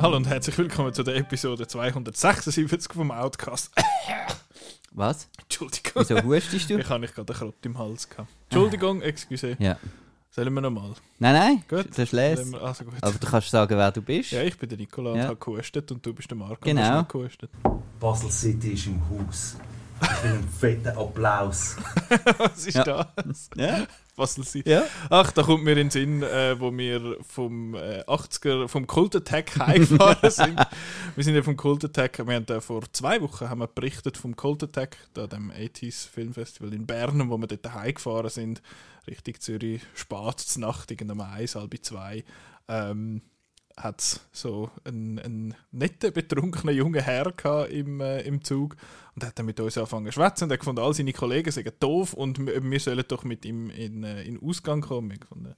Hallo und herzlich willkommen zu der Episode 276 vom Outcast. Was? Entschuldigung. Wieso hustest du? Ich habe nicht gerade einen Krott im Hals gehabt. Entschuldigung, excuse. Ja. Sollen wir nochmal? Nein, nein, Gut. das ist les. wir- Also gut. Aber du kannst sagen, wer du bist. ja, ich bin der Nikola und Ja. habe gehustet und du bist der Marco Genau. und hast nicht gehustet. Basel City ist im Haus. Ich will einen fetten Applaus. Was ist Ja. das? Ja? Was sie? Ja. Ach, da kommt mir in den Sinn, äh, wo wir vom äh, 80er, vom Cult Attack heimgefahren sind. wir sind ja vom Cult Attack, wir haben da vor zwei Wochen haben wir berichtet vom Cult Attack, da dem 80s Filmfestival in Bern, wo wir dort heimgefahren sind, Richtung Zürich, spät zur Nacht, irgendwann um eins, halb zwei. Ähm, hat es so einen, einen netten, betrunkenen jungen Herr gehabt im, äh, im Zug und hat dann mit uns angefangen zu schwätzen und er gefunden, all seine Kollegen seien doof und wir, wir sollen doch mit ihm in, äh, in den Ausgang kommen. Wir, gefunden,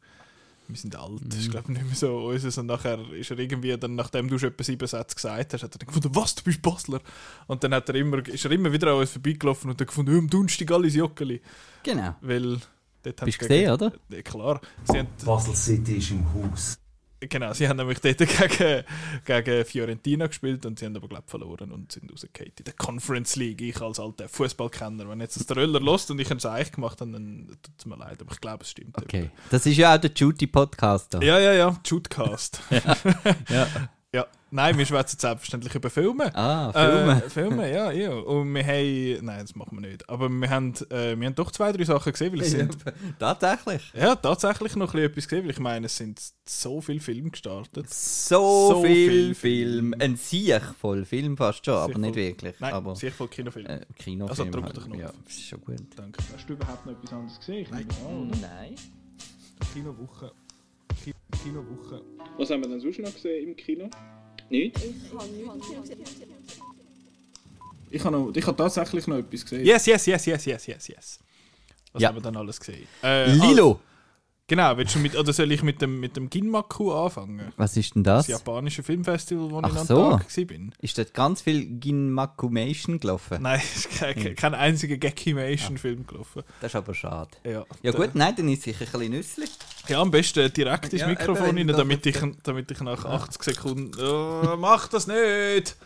wir sind alt, das ist glaube ich nicht mehr so unseres. Und nachher ist er irgendwie, dann, nachdem du schon etwa sieben Sätze gesagt hast, hat er dann gefunden, was, du bist Basler? Und dann hat er immer, ist er immer wieder an uns vorbeigelaufen und hat gefunden, am Donnerstag alles Joggeli. Genau. Weil dort Bist du gesehen, oder? Ja, klar. Sie haben, Basel City ist im Haus. Genau, sie haben nämlich dort gegen, gegen Fiorentina gespielt und sie haben aber glaub, verloren und sind rausgefallen in der Conference League. Ich als alter Fußballkenner, wenn jetzt das der Röller lost und ich ein Eich gemacht habe, dann tut es mir leid, aber ich glaube, es stimmt. Okay. Das ist ja auch der Judy-Podcast. da. Ja, ja, ja, Shootcast. Ja. ja, nein, wir schwätzen selbstverständlich über Filme. Ah, Filme. Äh, Filme, ja, ja. Und wir haben, nein, das machen wir nicht, aber wir haben, äh, wir haben doch zwei, drei Sachen gesehen, weil es sind Tatsächlich. ja, tatsächlich noch ein bisschen etwas gesehen, weil ich meine, es sind so viele Filme gestartet. So, So viel, viel Film. Ein Siech voll Film fast schon, aber nicht wirklich. Nein, aber sicher voll Kinofilm. äh, Kinofilm. Also, drück halt. den Knopf. Ja, ist schon gut. Danke. Hast du überhaupt noch etwas anderes gesehen? Oder? Nein. Kinowoche. Ki Kinowoche. Was haben wir denn sonst noch gesehen im Kino? Nicht? Ich habe, noch, ich habe tatsächlich noch etwas gesehen. Yes, yes, yes, yes, yes, yes, yes. Was Ja. haben wir dann alles gesehen? Äh, Lilo. Genau, willst du mit, oder soll ich mit dem, mit dem Ginmaku anfangen? Was ist denn Das das? japanische Filmfestival, wo Ach ich an so. Tag war. Ist dort ganz viel Ginmakumation gelaufen? Nein, es ist kein, kein einziger Gekimation-Film gelaufen. Das ist aber schade. Ja, Ja gut, nein, dann ist sicher ein bisschen nüsslich. Ja, am besten direkt ins Ja, Mikrofon rein, damit ich, damit ich nach 80 Sekunden. Oh, mach das nicht!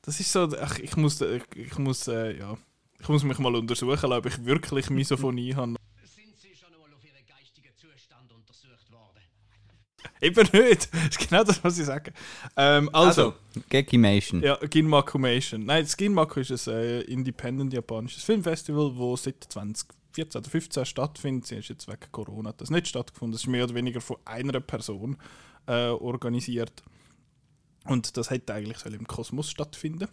Das ist so. Ach, ich muss. Ich, ich muss. Äh, ja. Ich muss mich mal untersuchen, ob ich wirklich Misophonie habe. Sind Sie schon einmal auf Ihren geistigen Zustand untersucht worden? Eben nicht! Das ist genau das, was ich sage. Ähm, also, Gekimation. ja, Ginmakumation. Nein, das Ginmaku ist ein äh, independent japanisches Filmfestival, das seit 2014 oder 15 stattfindet. Sie ist jetzt wegen Corona hat das nicht stattgefunden. Es ist mehr oder weniger von einer Person äh, organisiert. Und das hätte eigentlich soll im Kosmos stattfinden.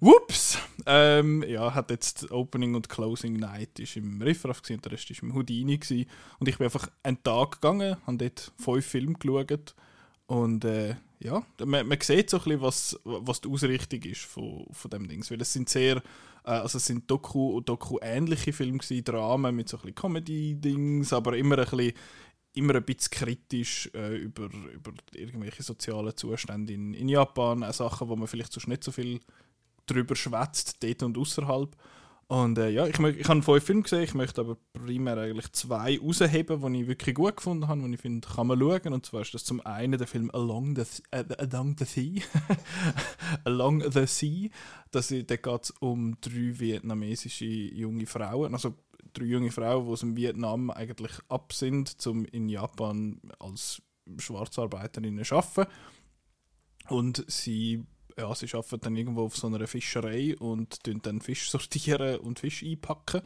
Whoops! Ähm, ja, hat jetzt Opening und Closing Night ist im Riffraff gewesen, und der Rest ist im Houdini gewesen. Und ich bin einfach einen Tag gegangen, habe dort fünf Filme geschaut und äh, ja, man, man sieht so ein bisschen, was, was die Ausrichtung ist von, von dem Dings. Weil es sind sehr, äh, also es sind Doku, Doku-ähnliche Filme gewesen, Dramen mit so ein bisschen Comedy-Dings, aber immer ein bisschen immer ein bisschen kritisch äh, über, über irgendwelche sozialen Zustände in, in Japan, auch Sachen, wo man vielleicht sonst nicht so viel drüber schwätzt, dort und außerhalb. Und äh, ja, ich, ich habe fünf Filme gesehen, ich möchte aber primär eigentlich zwei rausheben, die ich wirklich gut gefunden habe, die ich finde, kann man schauen. Und zwar ist das zum einen der Film Along the, äh, Along the Sea. Along the Sea. Das, da geht es um drei vietnamesische junge Frauen, also drei junge Frauen, die aus dem Vietnam eigentlich ab sind, um in Japan als Schwarzarbeiterinnen zu arbeiten. Und sie, ja, sie arbeiten dann irgendwo auf so einer Fischerei und dann Fisch sortieren und Fisch einpacken.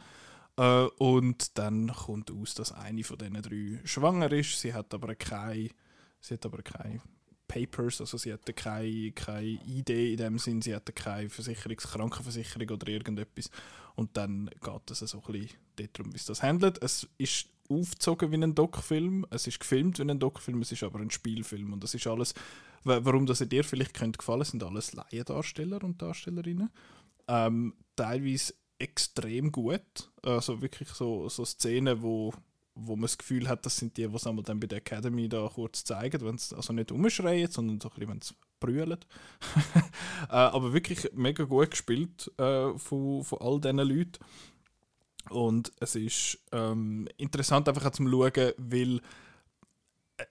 Äh, und dann kommt aus, dass eine von diesen drei schwanger ist. Sie hat aber keine, sie hat aber keine Papers, also sie hatte keine, keine Idee in dem Sinn, sie hatte keine Versicherungs Krankenversicherung oder irgendetwas. Und dann geht es so ein darum, wie es das handelt. Es ist aufgezogen wie ein Doc-Film, es ist gefilmt wie ein Doc-Film, es ist aber ein Spielfilm und das ist alles, wa- warum das dir vielleicht könnte gefallen, sind alles Laiendarsteller und Darstellerinnen. Ähm, teilweise extrem gut, also wirklich so, so Szenen, wo wo man das Gefühl hat, das sind die, die es einmal dann bei der Academy da kurz zeigen, wenn sie also nicht umschreien, sondern so ein bisschen, wenn sie brüllen. äh, aber wirklich mega gut gespielt äh, von, von all diesen Leuten. Und es ist ähm, interessant einfach auch zum Schauen, weil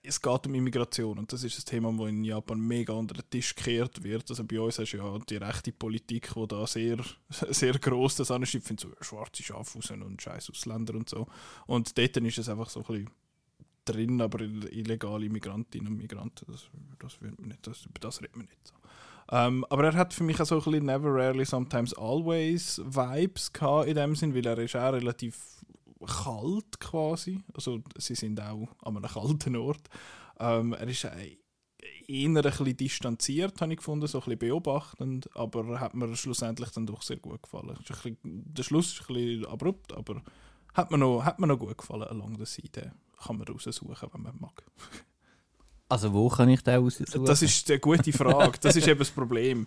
es geht um Immigration und das ist ein Thema, das in Japan mega unter den Tisch gekehrt wird. Also bei uns ist ja die rechte Politik, die da sehr, sehr gross das anschiebt, findet so schwarze Schafe und scheiß Ausländer und so. Und dort ist es einfach so ein bisschen drin, aber illegale Migrantinnen und Migranten, das, das, wird man nicht, das, über das redet man nicht so. Ähm, aber er hat für mich auch so ein bisschen Never Rarely Sometimes Always Vibes gehabt in dem Sinn, weil er ist auch relativ kalt quasi. Also sie sind auch an einem kalten Ort. Ähm, er ist äh, eher ein bisschen distanziert, habe ich gefunden, so ein bisschen beobachtend, aber hat mir schlussendlich dann doch sehr gut gefallen. Bisschen, der Schluss ist ein bisschen abrupt, aber hat mir noch, hat mir noch gut gefallen along der Seite. Kann man raussuchen, wenn man mag. Also wo kann ich den raussuchen? Das ist eine gute Frage. Das ist eben das Problem.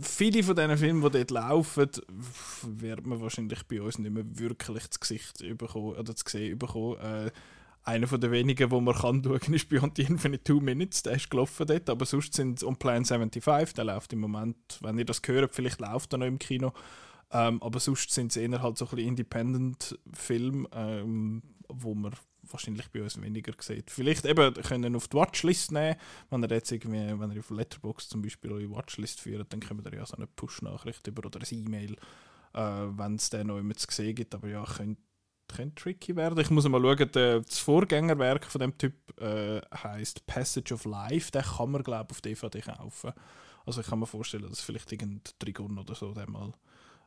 Viele von diesen Filmen, die dort laufen, wird man wahrscheinlich bei uns nicht mehr wirklich das Gesicht bekommen, oder zu sehen bekommen. Äh, einer von den wenigen, wo man kann schauen, ist Beyond the Infinite Two Minutes. Der ist gelaufen dort, aber sonst sind es On Plan 75, der läuft im Moment, wenn ihr das hört, vielleicht läuft er noch im Kino. Ähm, aber sonst sind es eher halt so ein bisschen Independent-Filme, ähm, wo man wahrscheinlich bei uns weniger sieht. Vielleicht eben können auf die Watchlist nehmen, wenn ihr jetzt irgendwie, wenn ihr auf Letterbox zum Beispiel eure Watchlist führt, dann kommt ihr ja so eine Push-Nachricht über oder ein E-Mail, äh, wenn es dann noch immer zu sehen gibt. Aber ja, könnte könnte tricky werden. Ich muss mal schauen, das Vorgängerwerk von dem Typ äh, heißt Passage of Life. Den kann man, glaube auf DVD kaufen. Also ich kann mir vorstellen, dass vielleicht irgendein Trigon oder so den mal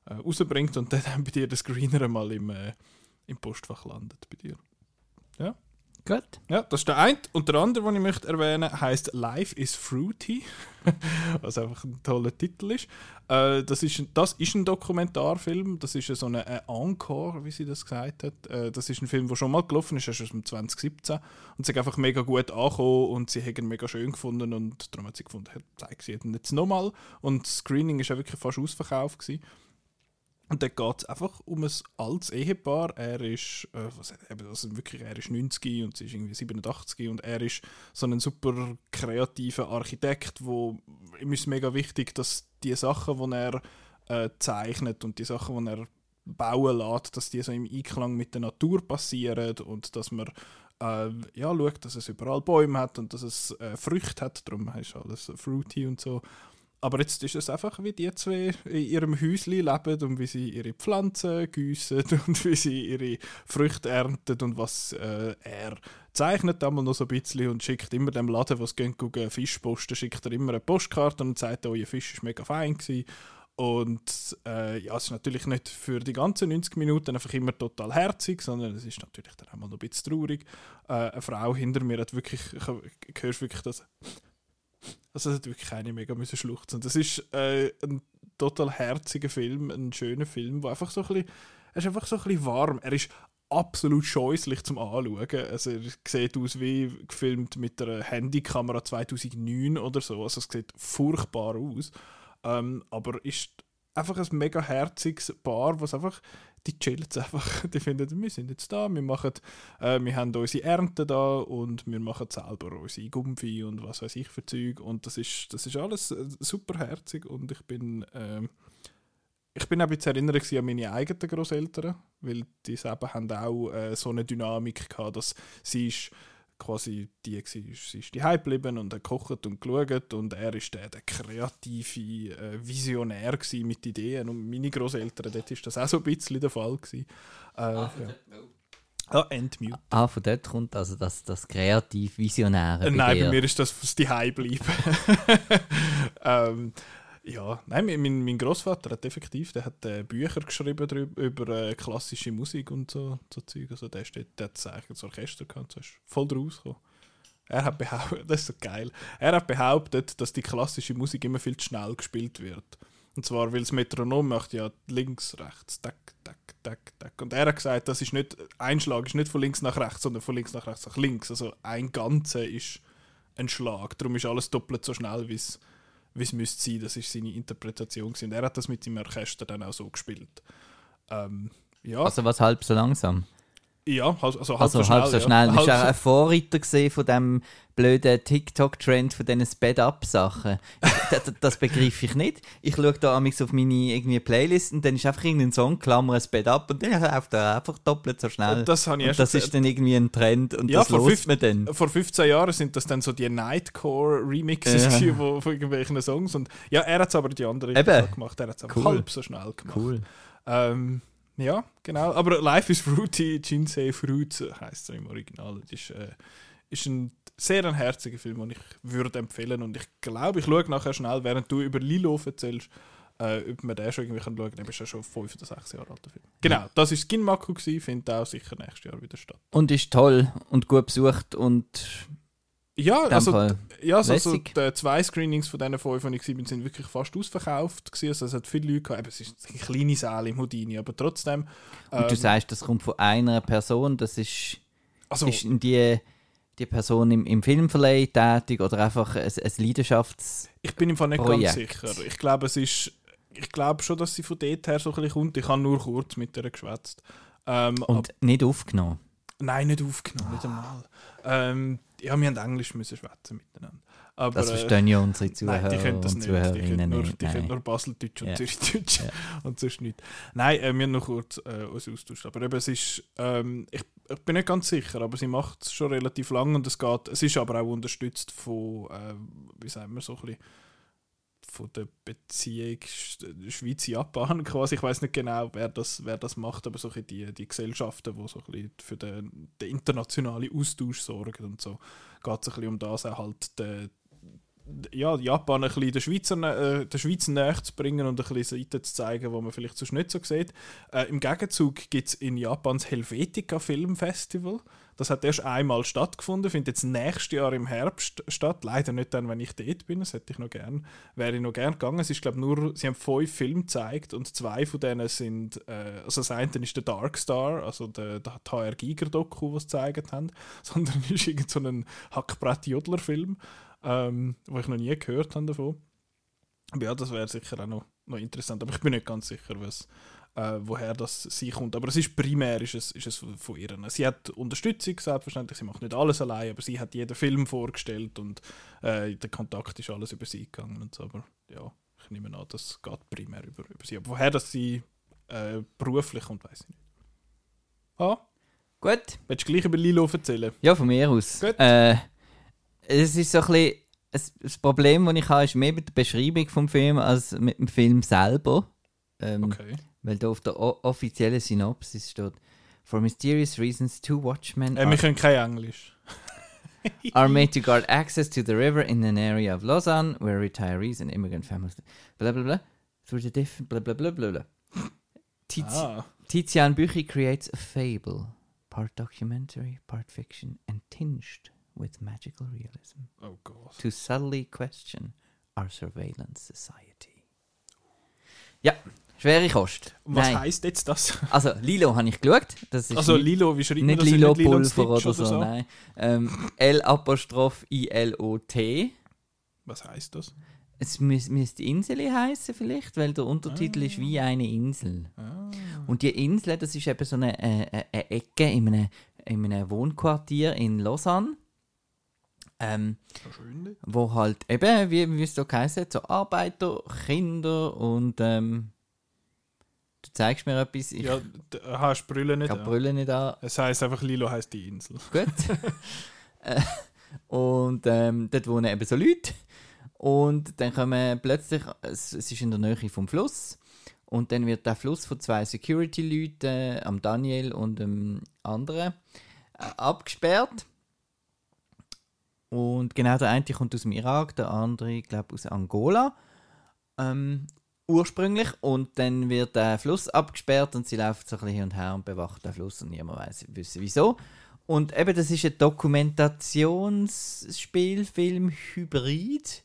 äh, rausbringt und dann bei dir das Screener mal im, äh, im Postfach landet bei dir. Ja. Gut. Ja, das ist der eine. Und der andere, den ich möchte erwähnen, heißt Life is Fruity, was einfach ein toller Titel ist. Äh, das, ist das ist ein Dokumentarfilm, das ist so eine, eine Encore, wie sie das gesagt hat. Äh, das ist ein Film, der schon mal gelaufen ist, ist aus dem 2017 und sie hat einfach mega gut angekommen und sie haben ihn mega schön gefunden und darum hat sie gefunden, zeigt sie ihn jetzt nochmal. Und das Screening ist ja wirklich fast ausverkauft gewesen. Und dann geht es einfach um ein altes Ehepaar. Er ist, äh, was, also wirklich, er ist 90 und sie ist irgendwie 87 und er ist so ein super kreativer Architekt, wo ihm ist mega wichtig, dass die Sachen, die er äh, zeichnet und die Sachen, die er bauen lässt, dass die so im Einklang mit der Natur passieren und dass man äh, ja, schaut, dass es überall Bäume hat und dass es äh, Früchte hat, darum ist alles fruity und so. Aber jetzt ist es einfach, wie die zwei in ihrem Häuschen leben und wie sie ihre Pflanzen gießen und wie sie ihre Früchte ernten und was äh, er zeichnet einmal noch so ein bisschen und schickt immer dem Laden, was gehen gucken, Fisch posten, schickt er immer eine Postkarte und sagt, oh, ihr Fisch ist mega fein gewesen. Und äh, ja, es ist natürlich nicht für die ganzen 90 Minuten einfach immer total herzig, sondern es ist natürlich dann auch mal noch ein bisschen traurig. Äh, eine Frau hinter mir hat wirklich, ich höre wirklich das also es hat wirklich keine mega müssen schluchzen. Das ist äh, ein total herziger Film, ein schöner Film, wo einfach so ein bisschen, er ist einfach so ein bisschen warm. Er ist absolut scheußlich zum Anschauen. Also er sieht aus wie gefilmt mit einer Handykamera 2009 oder so. Also es sieht furchtbar aus. Ähm, aber ist einfach ein mega herziges Paar, was einfach die chillen einfach. Die finden, wir sind jetzt da, wir, machen, äh, wir haben unsere Ernte da und wir machen selber unsere Gumpfi und was weiß ich für Zeug. Und das ist, das ist alles äh, super herzig und ich bin, äh, ich bin auch ein bisschen erinnert an meine eigenen Großeltern, weil die selber haben auch äh, so eine Dynamik gehabt, dass sie ist quasi die war, sie ist die geblieben und hat gekocht und geschaut und er ist der, der kreative äh, Visionär mit Ideen und meine Großeltern, dort war das auch so ein bisschen der Fall gewesen. Äh, ah, ja. Ah, Endmute. Ah, von dort kommt also das, das kreativ Visionäre. Äh, nein, bei mir ist das die bleiben. ähm, ja, nein, mein, mein Großvater hat effektiv, der hat äh, Bücher geschrieben drüber, über äh, klassische Musik und so, so Zeug. Also der, steht, der hat eigentlich das Orchester gehabt, so ist voll draus gekommen. Er hat behauptet, das ist so geil, er hat behauptet, dass die klassische Musik immer viel zu schnell gespielt wird. Und zwar, weil das Metronom macht ja links, rechts, tack, tack, tack, tack. Und er hat gesagt, das ist nicht, ein Schlag ist nicht von links nach rechts, sondern von links nach rechts nach links. Also ein Ganze ist ein Schlag. Darum ist alles doppelt so schnell, wie es wie es müsste sein. Das ist seine Interpretation. Und er hat das mit seinem Orchester dann auch so gespielt. Ähm, ja. Also was halb so langsam? Ja, halb, also halb Also so schnell. halb so ja. schnell. Du Halb bist auch ein Vorreiter gesehen von dem blöden TikTok-Trend von diesen Sped-Up-Sachen. das, das- das begreife ich nicht. Ich schaue da amigs auf meine irgendwie Playlist und dann ist einfach irgendein Song, Klammer Sped-Up und dann läuft er einfach doppelt so schnell. Das habe ich und das ist dann irgendwie ein Trend und Ja, das vor fünf- man dann. Vor 15 Jahren sind das dann so die Nightcore-Remixes Ja. von irgendwelchen Songs. Und ja, er hat es aber die andere Eben. Gemacht. Er hat es aber Cool. halb so schnell gemacht. Cool. Ähm, ja, genau. Aber Life is Fruity, Jinsei Fruit heisst es im Original. Das ist, äh, ist ein sehr ein herziger Film, den ich würde empfehlen. Und ich glaube, ich schaue nachher schnell, während du über Lilo erzählst, äh, ob man den schon irgendwie schauen kann. Der ist ja schon 5 oder 6 Jahre alter Film. Genau, das war Skinmaku, findet auch sicher nächstes Jahr wieder statt. Und ist toll und gut besucht und Ja, in dem also Fall Ja, also, also die zwei Screenings von diesen fünf, die ich gesehen sind wirklich fast ausverkauft. Gewesen. Also es hat viele Leute gehabt. Eben, es ist eine kleine Saal im Houdini, aber trotzdem. Und du ähm, sagst, das kommt von einer Person, das ist, also, ist die, die Person im, im Filmverleih tätig oder einfach ein, ein Leidenschafts... ich bin im Fall nicht Projekt. ganz sicher. Ich glaube, es ist. Ich glaube schon, dass sie von dort her so ein bisschen kommt. Ich habe nur kurz mit ihr geschwätzt. Ähm, Und nicht aufgenommen. Nein, nicht aufgenommen, nicht einmal. Ähm, ja, wir haben Englisch müssen schwätzen miteinander. Aber, Das äh, verstehen ja unsere Zuhörer Nein, die können das und nicht. Die können Zuhörerinnen nur, nicht. die können nur Baseldeutsch und Ja. Zürichdeutsch Ja. und sonst nicht. Nein, äh, wir haben noch kurz äh, uns austauscht. Aber eben, es ist, ähm, ich, ich bin nicht ganz sicher, aber sie macht es schon relativ lang und es geht, es ist aber auch unterstützt von, äh, wie sagen wir, so ein bisschen von der Beziehung Sch- Schweiz-Japan quasi. Ich weiß nicht genau, wer das, wer das macht, aber so die, die Gesellschaften, die so für den, den internationalen Austausch sorgen und so, geht es um das, auch halt den, ja, Japan ein bisschen der Schweizer, äh, der Schweiz näher zu bringen und ein bisschen Seiten zu zeigen, wo man vielleicht sonst nicht so sieht. Äh, Im Gegenzug gibt es in Japan das Helvetica Film Festival. Das hat erst einmal stattgefunden, findet jetzt nächstes Jahr im Herbst statt. Leider nicht dann, wenn ich dort bin. Das hätte ich noch gern, wäre ich noch gern gegangen. Es ist, glaube nur, sie haben fünf Filme gezeigt und zwei von denen sind, äh, also das eine ist der Dark Star, also der, der HR Giger Doku, was sie gezeigt haben, sondern ist irgend so ein Hackbrett-Jodler-Film, ähm, wo ich noch nie gehört habe davon. Aber ja, das wäre sicher auch noch, noch interessant, aber ich bin nicht ganz sicher, was, äh, woher das sie kommt. Aber es ist primär ist es, ist es von ihr. Sie hat Unterstützung, selbstverständlich. Sie macht nicht alles allein, aber sie hat jeden Film vorgestellt und äh, der Kontakt ist alles über sie gegangen. Und so. Aber ja, ich nehme an, das geht primär über, über sie. Aber woher das sie äh, beruflich kommt, weiß ich nicht. Ah, Gut. willst du gleich über Lilo erzählen? Ja, von mir aus. Gut. Äh, es ist so ein bisschen... Das Problem, das ich habe, ist mehr mit der Beschreibung vom Film als mit dem Film selber. Ähm, Okay. Weil da auf der offiziellen Synopsis steht For mysterious reasons, two Watchmen Äh, wir are, können kein Englisch. are made to guard access to the river in an area of Lausanne where retirees and immigrant families blah blah blah through the different blah blah blah blah blah. Tiz Ah, Tizian Büchi creates a fable, part documentary, part fiction, and tinged with magical realism oh Gott. to subtly question our surveillance society. Ja, schwere Kost. Und was Nein. heisst jetzt das? Also, Lilo habe ich geschaut. Das ist Also Lilo, wie schreibt man das? Nicht Lilo Pulver Stitch oder so, nein. Ähm, L-Apostroph I-L-O-T. Was heisst das? Es müß- müsste Insel heißen vielleicht, weil der Untertitel ist wie eine Insel. Ah. Und die Insel, das ist eben so eine, äh, äh, eine Ecke in einem, in einem Wohnquartier in Lausanne. Ähm, wo halt eben, wie, wie es da hat, so Arbeiter, Kinder und ähm, zeigst mir etwas, ich Ja, d- hast du Brille nicht? Ja. Brille nicht an. Es heisst einfach Lilo heisst die Insel. Gut. Äh, und ähm, dort wohnen eben so Leute. Und dann kommen plötzlich, es, es ist in der Nähe vom Fluss, und dann wird der Fluss von zwei Security-Leuten, äh, am Daniel und dem anderen, äh, abgesperrt. Und genau der eine kommt aus dem Irak, der andere, ich glaube, aus Angola. Ähm, ursprünglich. Und dann wird der Fluss abgesperrt und sie laufen so ein bisschen hin und her und bewacht den Fluss und niemand weiß wissen wieso. Und eben, das ist ein Dokumentationsspielfilm Hybrid.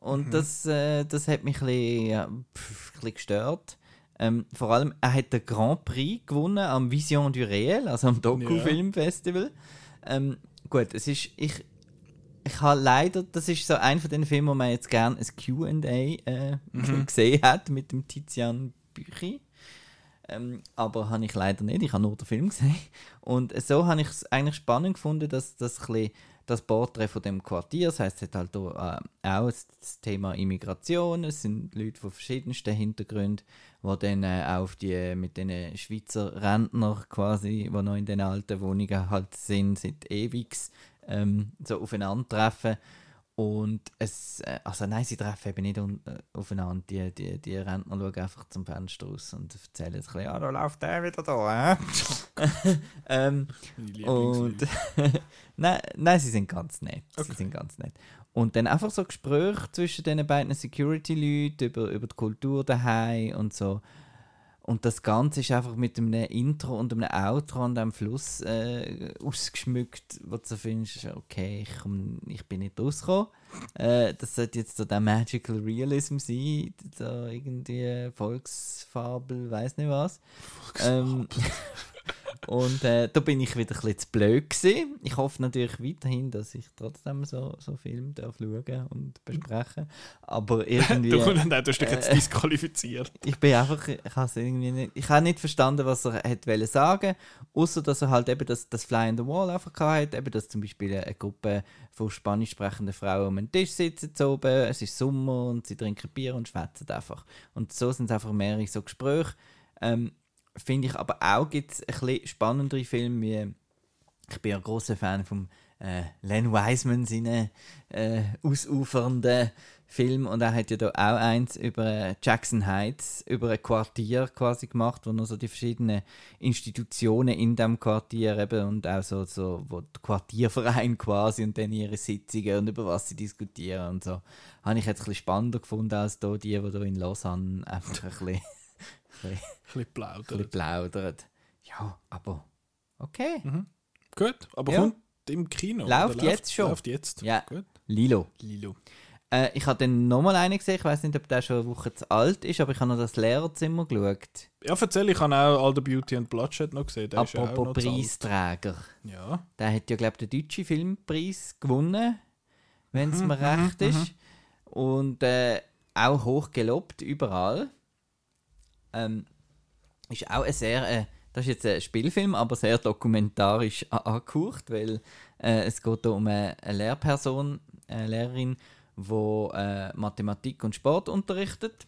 Und das, äh, das hat mich ein bisschen, ja, ein bisschen gestört. Ähm, vor allem, er hat den Grand Prix gewonnen am Vision du Réel, also am Doku-Film-Festival. Ähm, gut, es ist, ich, ich habe leider, das ist so ein von den Filmen, wo man jetzt gerne ein Q&A äh, gesehen hat mit dem Tizian Büchi. Ähm, aber habe ich leider nicht, ich habe nur den Film gesehen. Und so habe ich es eigentlich spannend gefunden, dass das ein das Porträt von dem Quartier, das heißt, es hat halt auch, äh, auch das Thema Immigration, es sind Leute von verschiedensten Hintergründen, die dann äh, auch auf die, mit den Schweizer Rentner quasi, die noch in den alten Wohnungen halt sind, seit ewigs, ähm, so aufeinandertreffen. Und es, äh, also nein, sie treffen eben nicht un, äh, aufeinander. Die, die, die Rentner schauen einfach zum Fenster raus und erzählen ein bisschen, ja, da läuft der wieder da, hä? ähm, und nein, nein, sie sind ganz nett. Okay. Sie sind ganz nett. Und dann einfach so Gespräche zwischen den beiden Security-Leuten über, über die Kultur daheim und so. Und das Ganze ist einfach mit einem Intro und einem Outro an dem Fluss äh, ausgeschmückt, wo du so findest, okay, ich, komm, ich bin nicht rausgekommen. Äh, das sollte jetzt so der Magical Realism sein, da irgendwie Volksfabel, weiß nicht was. Ähm, und äh, da bin ich wieder ein bisschen zu blöd gewesen. Ich hoffe natürlich weiterhin, dass ich trotzdem so, so Filme darf schauen und besprechen. Aber irgendwie... Du, nein, du hast dich jetzt äh, disqualifiziert. ich bin einfach, ich habe irgendwie nicht, ich habe nicht verstanden, was er hat wollen sagen, außer dass er halt eben das, das Fly in the Wall einfach hat, eben dass zum Beispiel eine Gruppe von spanisch sprechenden Frauen um den Tisch sitzen so oben, es ist Sommer und sie trinken Bier und schwätzen einfach. Und so sind es einfach mehrere so Gespräche. Ähm, Finde ich aber auch gibt es ein bisschen spannendere Filme wie ich bin ja großer Fan von äh, Len Wiseman, seinen äh, ausufernden Film. Und er hat ja da auch eins über äh, Jackson Heights, über ein Quartier quasi gemacht, wo noch so die verschiedenen Institutionen in dem Quartier eben und auch so, so wo der Quartierverein quasi und dann ihre Sitzungen und über was sie diskutieren und so. Habe ich jetzt ein bisschen spannender gefunden als da die, die da in Lausanne einfach ein bisschen, ein bisschen, bisschen ein bisschen plaudern. Ja, aber okay. Gut, aber Ja. kommt im Kino? Läuft oder jetzt schon. Läuft jetzt. Ja. Gut. Lilo. Lilo. Äh, ich habe dann nochmal einen gesehen, ich weiß nicht, ob der schon eine Woche zu alt ist, aber ich habe noch das Lehrerzimmer geschaut. Ja, erzähl, ich habe auch All the Beauty and Bloodshed noch gesehen. Der ist ja auch Apropos zu alt. Preisträger. Ja. Der hat ja, glaube ich, den deutschen Filmpreis gewonnen, wenn Mhm, es mir recht ist. Und äh, auch hoch gelobt, überall. Ähm, ist auch ein sehr, äh, das ist jetzt ein Spielfilm, aber sehr dokumentarisch angehaucht, weil äh, es geht da um eine, eine Lehrperson, eine Lehrerin, die äh, Mathematik und Sport unterrichtet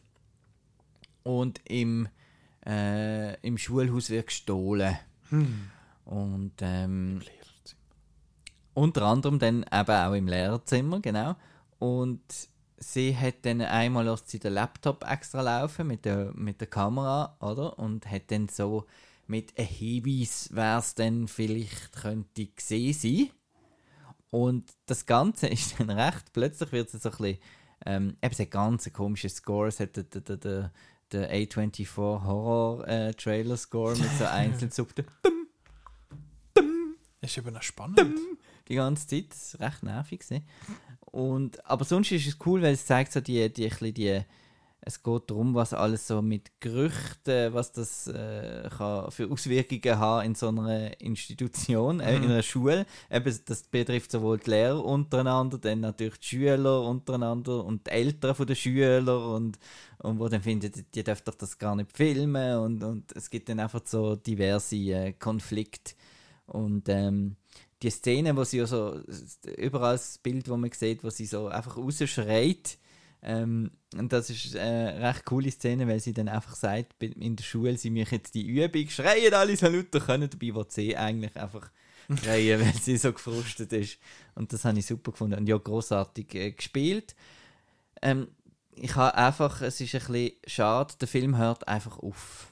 und im, äh, im Schulhaus wird gestohlen. Und ähm, unter anderem dann eben auch im Lehrerzimmer, genau. Und sie hat dann einmal lässt sie den Laptop extra laufen mit der, mit der Kamera, oder? Und hat dann so mit einem Hinweis, wer es dann vielleicht könnte gesehen sein. Und das Ganze ist dann recht, plötzlich wird es so ein bisschen, ähm, eben hat ganz einen komischen Score, es hat den, den, den, den, den A24 Horror äh, Trailer Score mit so einzelnen Subten Ist eben auch spannend. die ganze Zeit. Das war recht nervig. gewesen. Und, aber sonst ist es cool, weil es zeigt so die, die, die es geht darum, was alles so mit Gerüchten, was das äh, kann für Auswirkungen haben in so einer Institution, äh, in einer Schule. Eben, das betrifft sowohl die Lehrer untereinander, dann natürlich die Schüler untereinander und die Eltern von den Schülern und, und wo dann finden, die, die dürfen doch das gar nicht filmen und, und es gibt dann einfach so diverse äh, Konflikte und ähm, die Szene, wo sie so überall das Bild, wo man sieht, wo sie so einfach rausschreit. Ähm, und das ist eine recht coole Szene, weil sie dann einfach sagt, in der Schule, sie machen jetzt die Übung, schreien alle so ihr können, dabei wo sie eigentlich einfach schreien, weil sie so gefrustet ist. Und das habe ich super gefunden und ja, großartig äh, gespielt. Ähm, ich habe einfach, es ist ein bisschen schade, der Film hört einfach auf.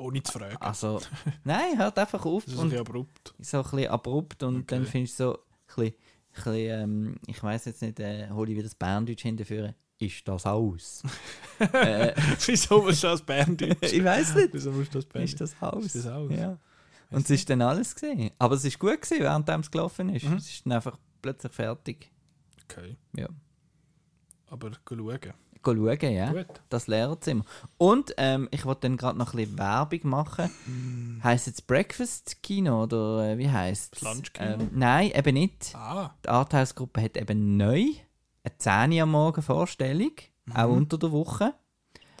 Ohne zu fragen. Also, nein, hört einfach auf. das ist ein und bisschen abrupt. so ein bisschen abrupt und Okay. dann findest du so ein bisschen, ein bisschen ähm, ich weiß jetzt nicht, äh, hole ich wieder das Berndeutsch hinterführen. Ist das aus? äh, Wieso musst du das Berndeutsch? ich weiß nicht. Wieso musst du das Berndeutsch? Ist das Haus? Ist das Haus? Ja. Und es ist dann alles gesehen. Aber es ist gut gewesen, während es gelaufen ist. Mhm. Es ist dann einfach plötzlich fertig. Okay. Ja. Aber schauen. Schauen, ja. Gut. Das Lehrerzimmer. Und ähm, ich wollte dann gerade noch ein bisschen Werbung machen. Mm. Heißt jetzt Breakfast Kino oder äh, wie heißt es? Lunchkino? Ähm, nein, eben nicht. Ah, Die Arthouse-Gruppe hat eben neu eine 10 Uhr am Morgen Vorstellung, auch unter der Woche.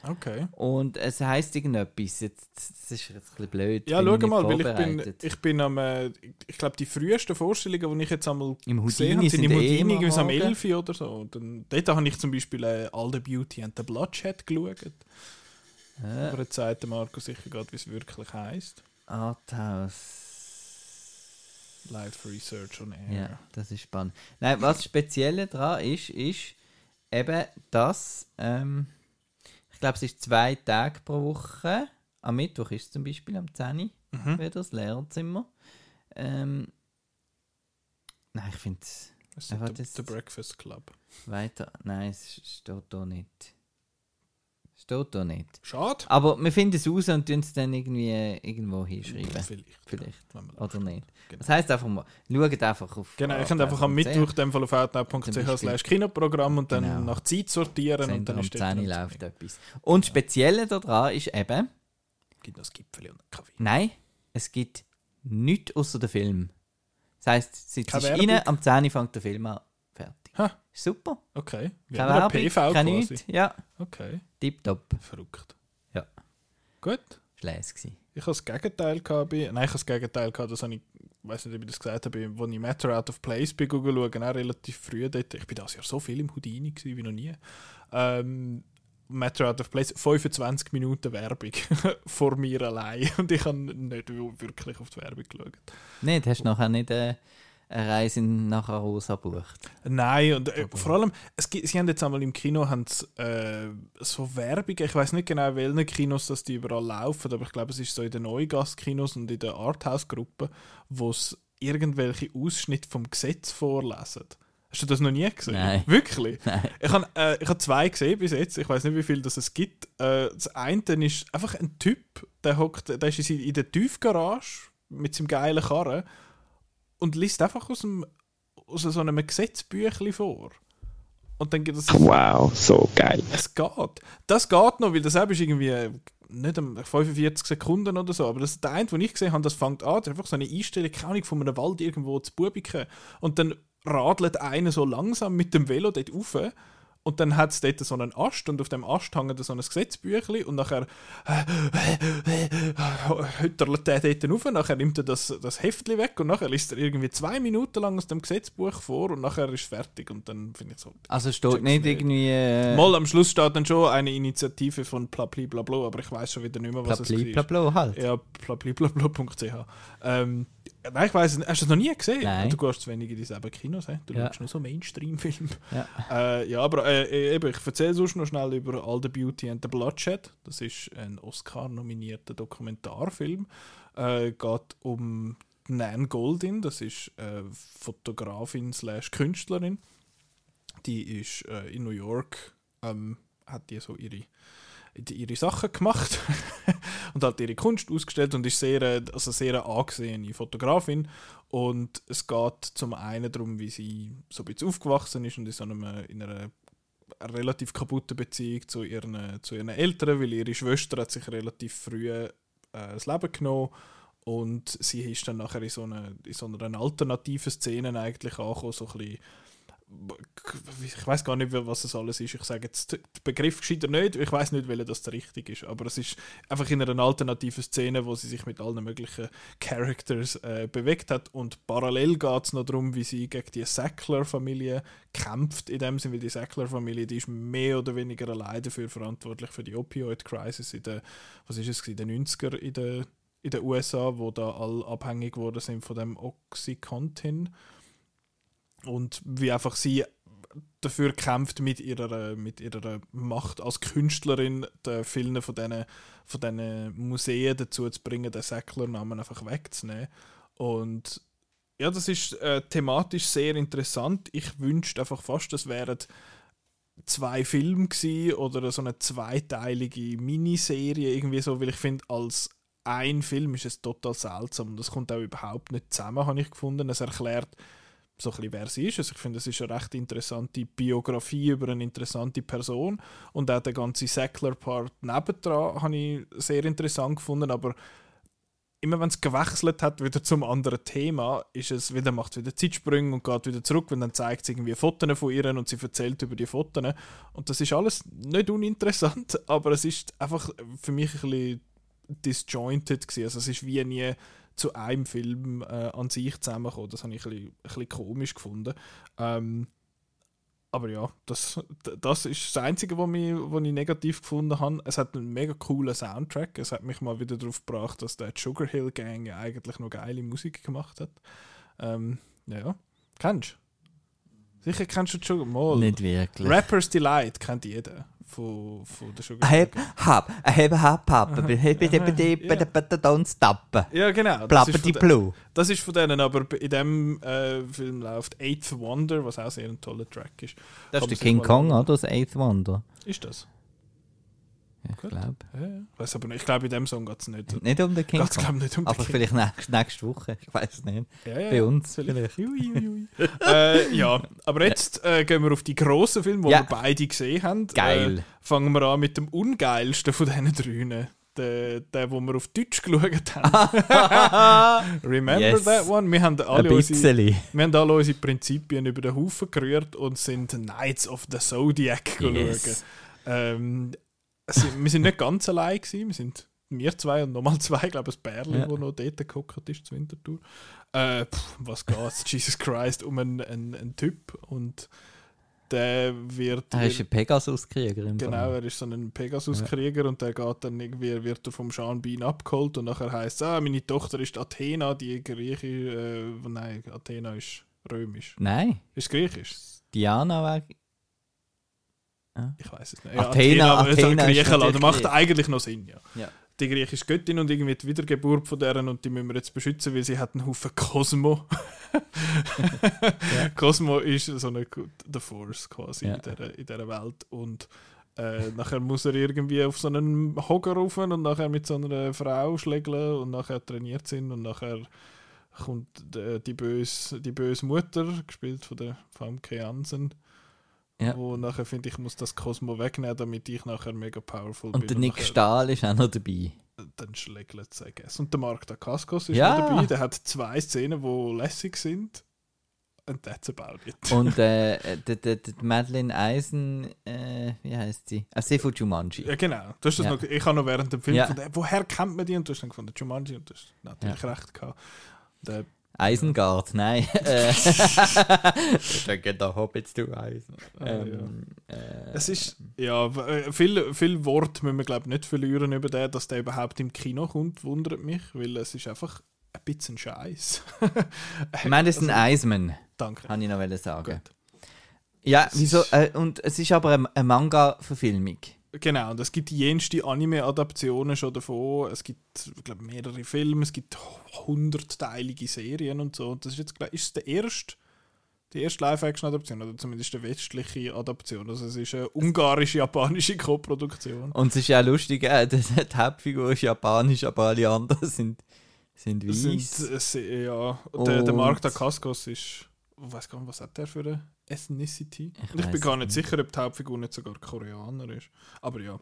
Okay. Und es heisst irgendetwas. Jetzt, das ist jetzt ein bisschen blöd. Ja, schau mal, weil ich bin, ich bin am, äh, ich glaube, die frühesten Vorstellungen, die ich jetzt einmal Im gesehen habe, sind im eh Houdini, irgendwie am morgen. 11 oder so. Und dann, dort habe ich zum Beispiel äh, All the Beauty and the Bloodshed geschaut. Äh, Aber jetzt sagt Marco sicher gerade, wie es wirklich heisst. Arthouse. Live Research on Air. Ja, das ist spannend. Nein, was speziell daran ist, ist eben, dass ähm, ich glaube, es ist zwei Tage pro Woche. Am Mittwoch ist es zum Beispiel am 10. Uhr Mhm. wieder das Lehrerzimmer. Ähm, nein, ich finde es Das ist Einfach der, das- der Breakfast Club. weiter. Nein, es steht da nicht. Steht da nicht. Schade. Aber wir finden es raus und tun es dann irgendwie irgendwo hinschreiben. Vielleicht. Vielleicht. Man Oder nicht. Genau. Das heisst einfach mal, schaut einfach auf. Genau, ich auf kann einfach am. Mittwoch dem Fall auf outnow.ch Kinoprogramm und dann Genau. nach Zeit sortieren und dann wir, ist am dort 10 Uhr noch läuft etwas. Und das Spezielle daran ist eben, Gibt noch das Gipfel und einen Kaffee. nein, es gibt nichts außer der Film. Das heisst, sitzt Keine rein, am 10 Uhr fängt der Film an. Fertig. Ha. Super. Okay. Wie Keine eine Werbung, PV kein quasi. nichts. Ja, Okay. Tipptopp. Verrückt. Ja. Gut. Leise. gewesen. Ich habe das Gegenteil gehabt. Bei, nein, ich habe das Gegenteil gehabt. Das habe ich, weiß nicht, ob ich das gesagt habe, als ich Matter Out of Place bin schauen, auch relativ früh dort. Ich bin das Jahr so viel im Houdini gewesen, wie noch nie. Ähm, Matter Out of Place, 25 Minuten Werbung vor mir allein. Und ich habe nicht wirklich auf die Werbung geschaut. Nein, du hast nachher nicht äh, eine Reise nach Arosa gebucht. Nein, und äh, vor allem, es sie haben jetzt einmal im Kino haben sie, äh, so Werbung, ich weiß nicht genau, in welchen Kinos das die überall laufen, aber ich glaube, es ist so in den Neugast-Kinos und in der Arthouse-Gruppe, wo es irgendwelche Ausschnitte vom Gesetz vorlesen. Hast du das noch nie gesehen? Nein. Wirklich? Nein. Ich habe äh, ich hab zwei gesehen bis jetzt. Ich weiß nicht, wie viel das es gibt. Äh, das eine ist einfach ein Typ, der hockt, der ist in der Tiefgarage mit seinem geilen Karren und liest einfach aus, dem, aus so einem Gesetzbüchli vor. Und dann geht es. Wow, so geil. Es geht. Das geht noch, weil das eben ist irgendwie äh, nicht um 45 Sekunden oder so. Aber das der eine, den ich gesehen habe, das fängt an, das ist einfach so eine Einstellung, keine Ahnung, von einem Wald irgendwo zu Bubiken. Und dann radelt einer so langsam mit dem Velo dort rauf. Und dann hat es dort so einen Ast und auf dem Ast hängt so ein Gesetzbüchli und nachher hütterlet der dort rauf, nachher nimmt er das, das Heftli weg und nachher liest er irgendwie zwei Minuten lang aus dem Gesetzbuch vor und nachher ist es fertig und dann finde ich so, Also steht nicht irgendwie. Äh, Mal am Schluss steht dann schon eine Initiative von Plapli Blablo, aber ich weiß schon wieder nicht mehr, was Plapli, es war. Plaplo halt. Ja, plabliblablo.ch. Ähm, nein, ich weiß nicht. Hast du das noch nie gesehen? Nein. Du gehst zu wenig in dieselben Kinos, he? du Ja. schaust nur so Mainstream-Filme. Ja. Äh, ja, aber äh, eben, ich erzähle sonst noch schnell über All the Beauty and the Bloodshed. Das ist ein Oscar-nominierter Dokumentarfilm. Äh, geht um Nan Goldin, das ist äh, Fotografin slash Künstlerin. Die ist äh, in New York, ähm, hat die so ihre, ihre Sachen gemacht und hat ihre Kunst ausgestellt und ist sehr, äh, also sehr eine angesehene Fotografin. Und es geht zum einen darum, wie sie so ein bisschen aufgewachsen ist und in, so einem, äh, in einer relativ kaputten Beziehung zu ihren, zu ihren Eltern, weil ihre Schwester hat sich relativ früh äh, das Leben genommen und sie ist dann nachher in so, eine, in so einer alternativen Szene eigentlich angekommen, so ein bisschen ich weiß gar nicht, was es alles ist. Ich sage jetzt den Begriff gescheiter nicht. Ich weiß nicht, welcher das der richtig ist. Aber es ist einfach in einer alternativen Szene, wo sie sich mit allen möglichen Characters äh, bewegt hat. Und parallel geht es noch darum, wie sie gegen die Sackler-Familie kämpft. In dem Sinne, weil die Sackler-Familie, ist mehr oder weniger allein dafür verantwortlich für die Opioid-Crisis in den, was ist es, in den 90er in den, in den USA, wo da alle abhängig geworden sind von dem Oxycontin und wie einfach sie dafür kämpft mit ihrer, mit ihrer Macht als Künstlerin, den vielen von diesen, von diesen Museen dazu zu bringen, den Säckler-Namen einfach wegzunehmen. Und ja, das ist äh, thematisch sehr interessant. Ich wünschte einfach fast, es wären zwei Filme gewesen oder so eine zweiteilige Miniserie irgendwie so, weil ich finde, als ein Film ist es total seltsam und das kommt auch überhaupt nicht zusammen, habe ich gefunden. Es erklärt so ein wer sie ist. Also ich finde, es ist eine recht interessante Biografie über eine interessante Person und auch der ganze Sackler-Part nebendran habe ich sehr interessant gefunden, aber immer wenn es gewechselt hat, wieder zum anderen Thema, ist es wieder, macht wieder Zeitsprünge und geht wieder zurück, wenn dann zeigt es irgendwie Fotos von ihr und sie erzählt über die Fotos. Und das ist alles nicht uninteressant, aber es ist einfach für mich ein bisschen disjointed gewesen. Also es ist wie nie zu einem Film äh, an sich zusammengekommen. Das habe ich ein bisschen, ein bisschen komisch gefunden. Ähm, aber ja, das, das ist das Einzige, was mich, was ich negativ gefunden habe. Es hat einen mega coolen Soundtrack. Es hat mich mal wieder darauf gebracht, dass der Sugar Hill Gang eigentlich noch geile Musik gemacht hat. Ähm, ja, kennst du? Sicher kennst du Sugar Mal. Nicht wirklich. Rapper's Delight kennt jeder von, von der Sugar hab, I have, hab, hab, don't stop. Ja, genau. Von de- blue. das ist von denen, aber in dem äh, Film läuft Eighth Wonder, was auch sehr ein toller Track ist. Das ist der King Kong, oder? Das Eighth Wonder. Ist das? Ich glaube. Ja, ja. Weiß aber nicht. Ich glaube, in dem Song geht es nicht. Nicht um den King Geht's, glaub, nicht um Aber King. vielleicht nächst, nächste Woche. Ich weiß es nicht. Ja, ja, Bei uns Vielleicht. Ui, ui, ui. äh, ja, aber jetzt äh, gehen wir auf die grossen Filme, die wir beide gesehen haben. Geil. Äh, fangen wir an mit dem ungeilsten von diesen drei. Der, der, wo wir auf Deutsch geschaut haben. Remember Yes. that one? Wir haben alle unsere, wir haben alle unsere Prinzipien über den Haufen gerührt und sind Knights of the Zodiac. Yes. Ähm, wir sind nicht ganz allein gewesen. Wir sind wir zwei und nochmal zwei, ich glaube, das Bärli, Ja. wo noch dort gehockt ist, zur Wintertour. Äh, pff, was geht's? Jesus Christ, um einen, einen, einen Typ und der wird... Er ist ein Pegasus-Krieger im Genau, Fall. er ist so ein Pegasus-Krieger und der geht dann irgendwie, wird er vom Sean Bean abgeholt und nachher heißt es, ah, meine Tochter ist Athena, die griechische, äh, nein, Athena ist römisch. Nein, Ist griechisch? Diana war. Ich weiß es nicht. Athena- aber jetzt Athena ist Griechenland, natürlich macht eigentlich noch Sinn, ja. Ja. Die griechische Göttin und irgendwie die Wiedergeburt von deren und die müssen wir jetzt beschützen, weil sie hat einen Haufen Cosmo. Cosmo ist so eine The Force quasi Ja. in, dieser, in dieser Welt und äh, nachher muss er irgendwie auf so einen Hocker rauf und nachher mit so einer Frau schlägeln und nachher trainiert sind und nachher kommt die, die, böse, die böse Mutter, gespielt von der Famke Jansen, Ja. wo nachher finde ich, muss das Cosmo wegnehmen, damit ich nachher mega powerful Und der bin. Nick nachher- Stahl ist auch noch dabei. dann schlägt es, I guess. Und der Mark Dacascos ist Ja. noch dabei. Der hat zwei Szenen, die lässig sind. And that's about it. Und äh, die, die, die Madeleine Eisen, äh, wie heißt sie? Ah, sie von Jumanji. ja, genau. Du hast das Ja. noch, ich habe noch während dem Film Ja. gefunden, woher kennt man die? Und du hast dann gefunden, Jumanji. Und du hast natürlich recht gehabt. Der, Eisengard, nein. Äh, da geht der Hobbit zu Eisen. Ähm, äh, es ist, ja, äh, viel, viel Wort müssen wir, glaube ich, nicht verlieren über den, dass der überhaupt im Kino kommt, wundert mich, weil es ist einfach ein bisschen Scheiß. ich meine, das ist ein Eisman, Danke. kann ich noch sagen. Gut. Ja, Es wieso? ist- Äh, und es ist aber eine, eine Manga-Verfilmung. Genau, und es gibt jenste Anime-Adaptionen schon davon. Es gibt, ich glaube, mehrere Filme, es gibt hundertteilige Serien und so. Und das ist jetzt, glaub, ist es der erste, die erste Live-Action-Adaption, oder zumindest eine westliche Adaption. Also es ist eine ungarisch-japanische Co-Produktion. Und es ist ja lustig, äh, die, die Hauptfigur ist japanisch, aber alle anderen sind, sind weiß. Sind, äh, ja, der, der Und- Mark Dacascos ist, ich weiß gar nicht, was hat der für eine Ethnicity? Ich Und ich bin gar nicht. sicher, ob die Hauptfigur nicht sogar Koreaner ist. Aber ja.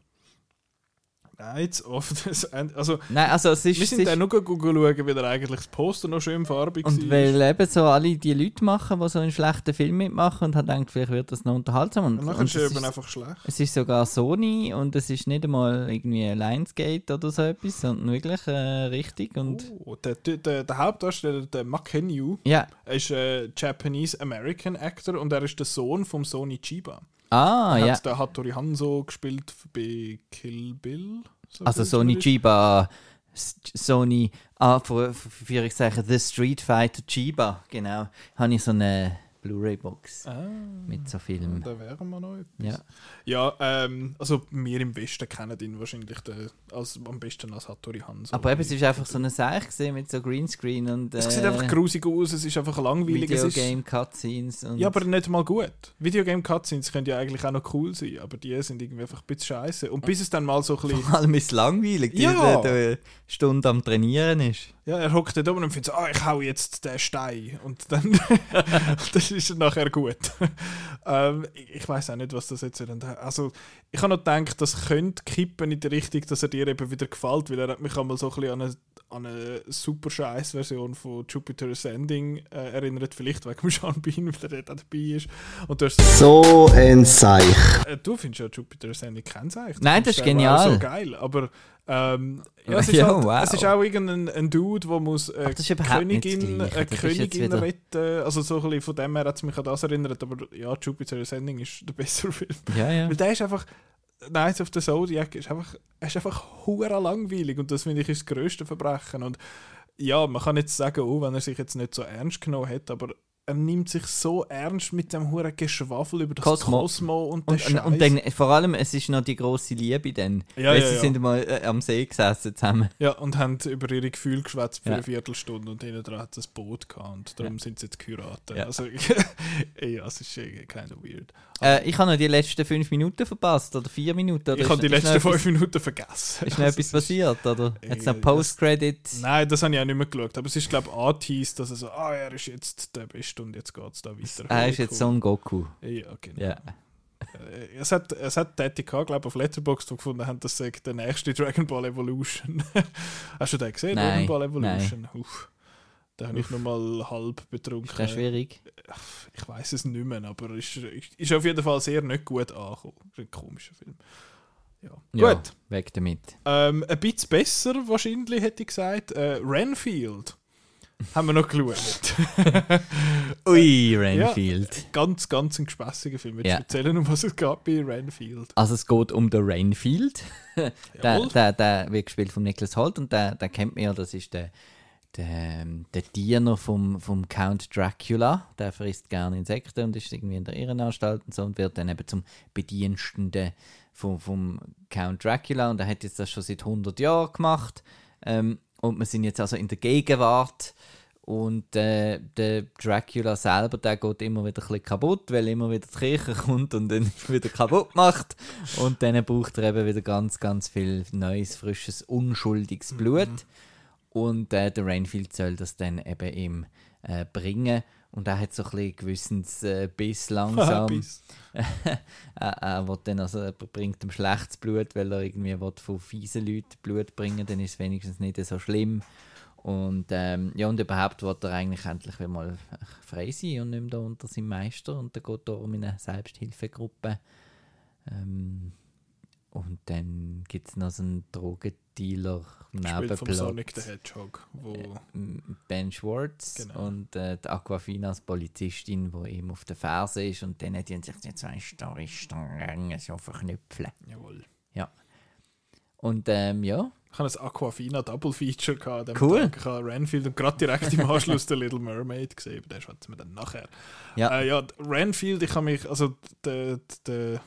Nights of the End. Also, Nein, also es ist... Wir sind ist dann noch schauen, wie eigentlich das Poster noch schön farbig und war. weil eben so alle die Leute machen, die so einen schlechten Film mitmachen und hat gedacht, vielleicht wird das noch unterhaltsam. Und, Und dann und ist es, eben ist, einfach schlecht. es ist sogar Sony und es ist nicht einmal irgendwie Lionsgate oder so etwas, sondern wirklich äh, richtig. Und Oh, der, der, der Hauptdarsteller, der Makenyu, ja, ist ein Japanese-American Actor und er ist der Sohn von Sony Chiba. Ah, ja. hat der Hattori Hanzo gespielt bei Kill Bill. so Also Sony. Chiba, Sony, ah, für, für, für ich sage, The Street Fighter Chiba, genau. Habe ich so eine Blu-ray-Box Ah, mit so Filmen. da wären wir noch etwas. Ja. Ja, ähm, also wir im Westen kennen ihn wahrscheinlich der, als, am besten als Hattori Hanzo. Aber eben, es ist einfach so eine Sache gesehen mit so Greenscreen und es sieht einfach äh, grusig aus, es ist einfach langweilig. es ist, Videogame-Cutscenes und... Ja, aber nicht mal gut. Videogame-Cutscenes können ja eigentlich auch noch cool sein, aber die sind irgendwie einfach ein bisschen scheiße. Und bis es dann mal so ein bisschen. Vor allem ist es langweilig, die Ja. der, der Stunde am Trainieren ist. Ja, er hockt dort oben und findet so, ah, ich hau jetzt den Stein. Und dann. das ist dann nachher gut. ähm, ich ich weiß auch nicht, was das jetzt wird. Also, ich habe noch gedacht, das könnte kippen in die Richtung, dass er dir eben wieder gefällt, weil er hat mich einmal so ein bisschen an eine, an eine super scheiß Version von Jupiter Ascending äh, erinnert, vielleicht wegen dem Sean Bean, weil der dort dabei ist. Und du hast So ein Seich. äh, du findest ja Jupiter Ascending kein Zeichen. Nein, das ist genial. so geil, aber ähm, ja, es, ist Ja, halt, wow. es ist auch irgendein ein Dude, der muss äh, Ach, Königin, eine jetzt Königin retten. Also so ein bisschen von dem her hat es mich an das erinnert, aber ja, Jupiter Ascending ist der bessere Film. Ja, ja. Weil der ist einfach. Nights of the Zodiac ist einfach, ist einfach hure langweilig und das finde ich ist das grösste Verbrechen. Und ja, man kann jetzt sagen, oh, wenn er sich jetzt nicht so ernst genommen hat, aber er nimmt sich so ernst mit dem hure Geschwafel über das Cosmo. Cosmo, und den Und, und, dann, vor allem, es ist noch die grosse Liebe dann. Ja, Weil ja, sie ja. sind mal äh, am See gesessen zusammen. Ja, und haben über ihre Gefühle geschwätzt für Ja. eine Viertelstunde und hinten dran hat es ein Boot gehabt und darum sind sie jetzt geheiratet. Ja. Also, ja, es ist äh, kind of weird. Äh, ich habe noch die letzten fünf Minuten verpasst, oder vier Minuten. Oder ich habe die letzten fünf Minuten vergessen. Ist noch Also, etwas passiert, oder? Jetzt noch Post-Credit. Nein, das habe ich auch nicht mehr geschaut. Aber es ist, glaube ich, angeteased, dass er so, ah, er ist jetzt der Beste und jetzt geht es da weiter. Er ist jetzt so ein Goku. Ja, genau. Ja. Äh, Es hat, es hat Tätig gehabt, glaube ich, auf Letterboxd, die gefunden haben, das sei der nächste Dragon Ball Evolution. Hast du den gesehen, Nein, Dragon Ball Evolution? Uff. Da habe ich noch mal halb betrunken. Ist das schwierig? ich weiß es nicht mehr, aber ist, ist, ist auf jeden Fall sehr nicht gut angekommen. Ist ein komischer Film. Ja. Ja, Gut. weg damit. Ähm, ein bisschen besser wahrscheinlich, hätte ich gesagt. Äh, Renfield haben wir noch geschaut. Ui, Renfield. ganz, ganz ein gespässiger Film. Willst Ja. erzählen, um was es geht bei Renfield? Also es geht um den Renfield. der, der, der wird gespielt von Nicholas Holt und der, der kennt man ja, das ist der, der, der Diener vom, vom Count Dracula. Der frisst gerne Insekten und ist irgendwie in der Irrenanstalt und so und wird dann eben zum Bediensteten vom, vom Count Dracula und er hat jetzt das schon seit 100 Jahren gemacht. Ähm, und wir sind jetzt also in der Gegenwart und äh, der Dracula selber, der geht immer wieder ein bisschen kaputt, weil immer wieder die Kirche kommt und dann wieder kaputt macht. Und dann braucht er eben wieder ganz, ganz viel neues, frisches, unschuldiges Blut. Und äh, der Rainfield soll das dann eben ihm äh, bringen. Und er hat so ein bisschen gewissens äh, Biss langsam. Er, er will dann also, er bringt ihm schlechtes Blut, weil er irgendwie will von fiesen Leuten Blut bringen dann ist es wenigstens nicht so schlimm. Und, ähm, ja, und überhaupt will er eigentlich endlich wieder mal frei sein und nicht mehr da unter seinem Meister. Und dann geht er um in eine Selbsthilfegruppe. Ähm, und dann gibt es noch so einen Drogendealer, Gespielt vom. Sonic the Hedgehog. Wo, M- Ben Schwartz Genau. und äh, die Aquafina als Polizistin, die ihm auf der Ferse ist und dann die sich die zwei Storystränge so verknüpfen. jawohl. Und ähm, ja, Ich habe ein Aquafina Double Feature gehabt. an Cool. Tag. Ich habe Renfield und gerade direkt im Anschluss der Little Mermaid gesehen. Aber den schwätzen wir dann nachher. ja, Äh, ja, Renfield, ich habe mich, also der, der,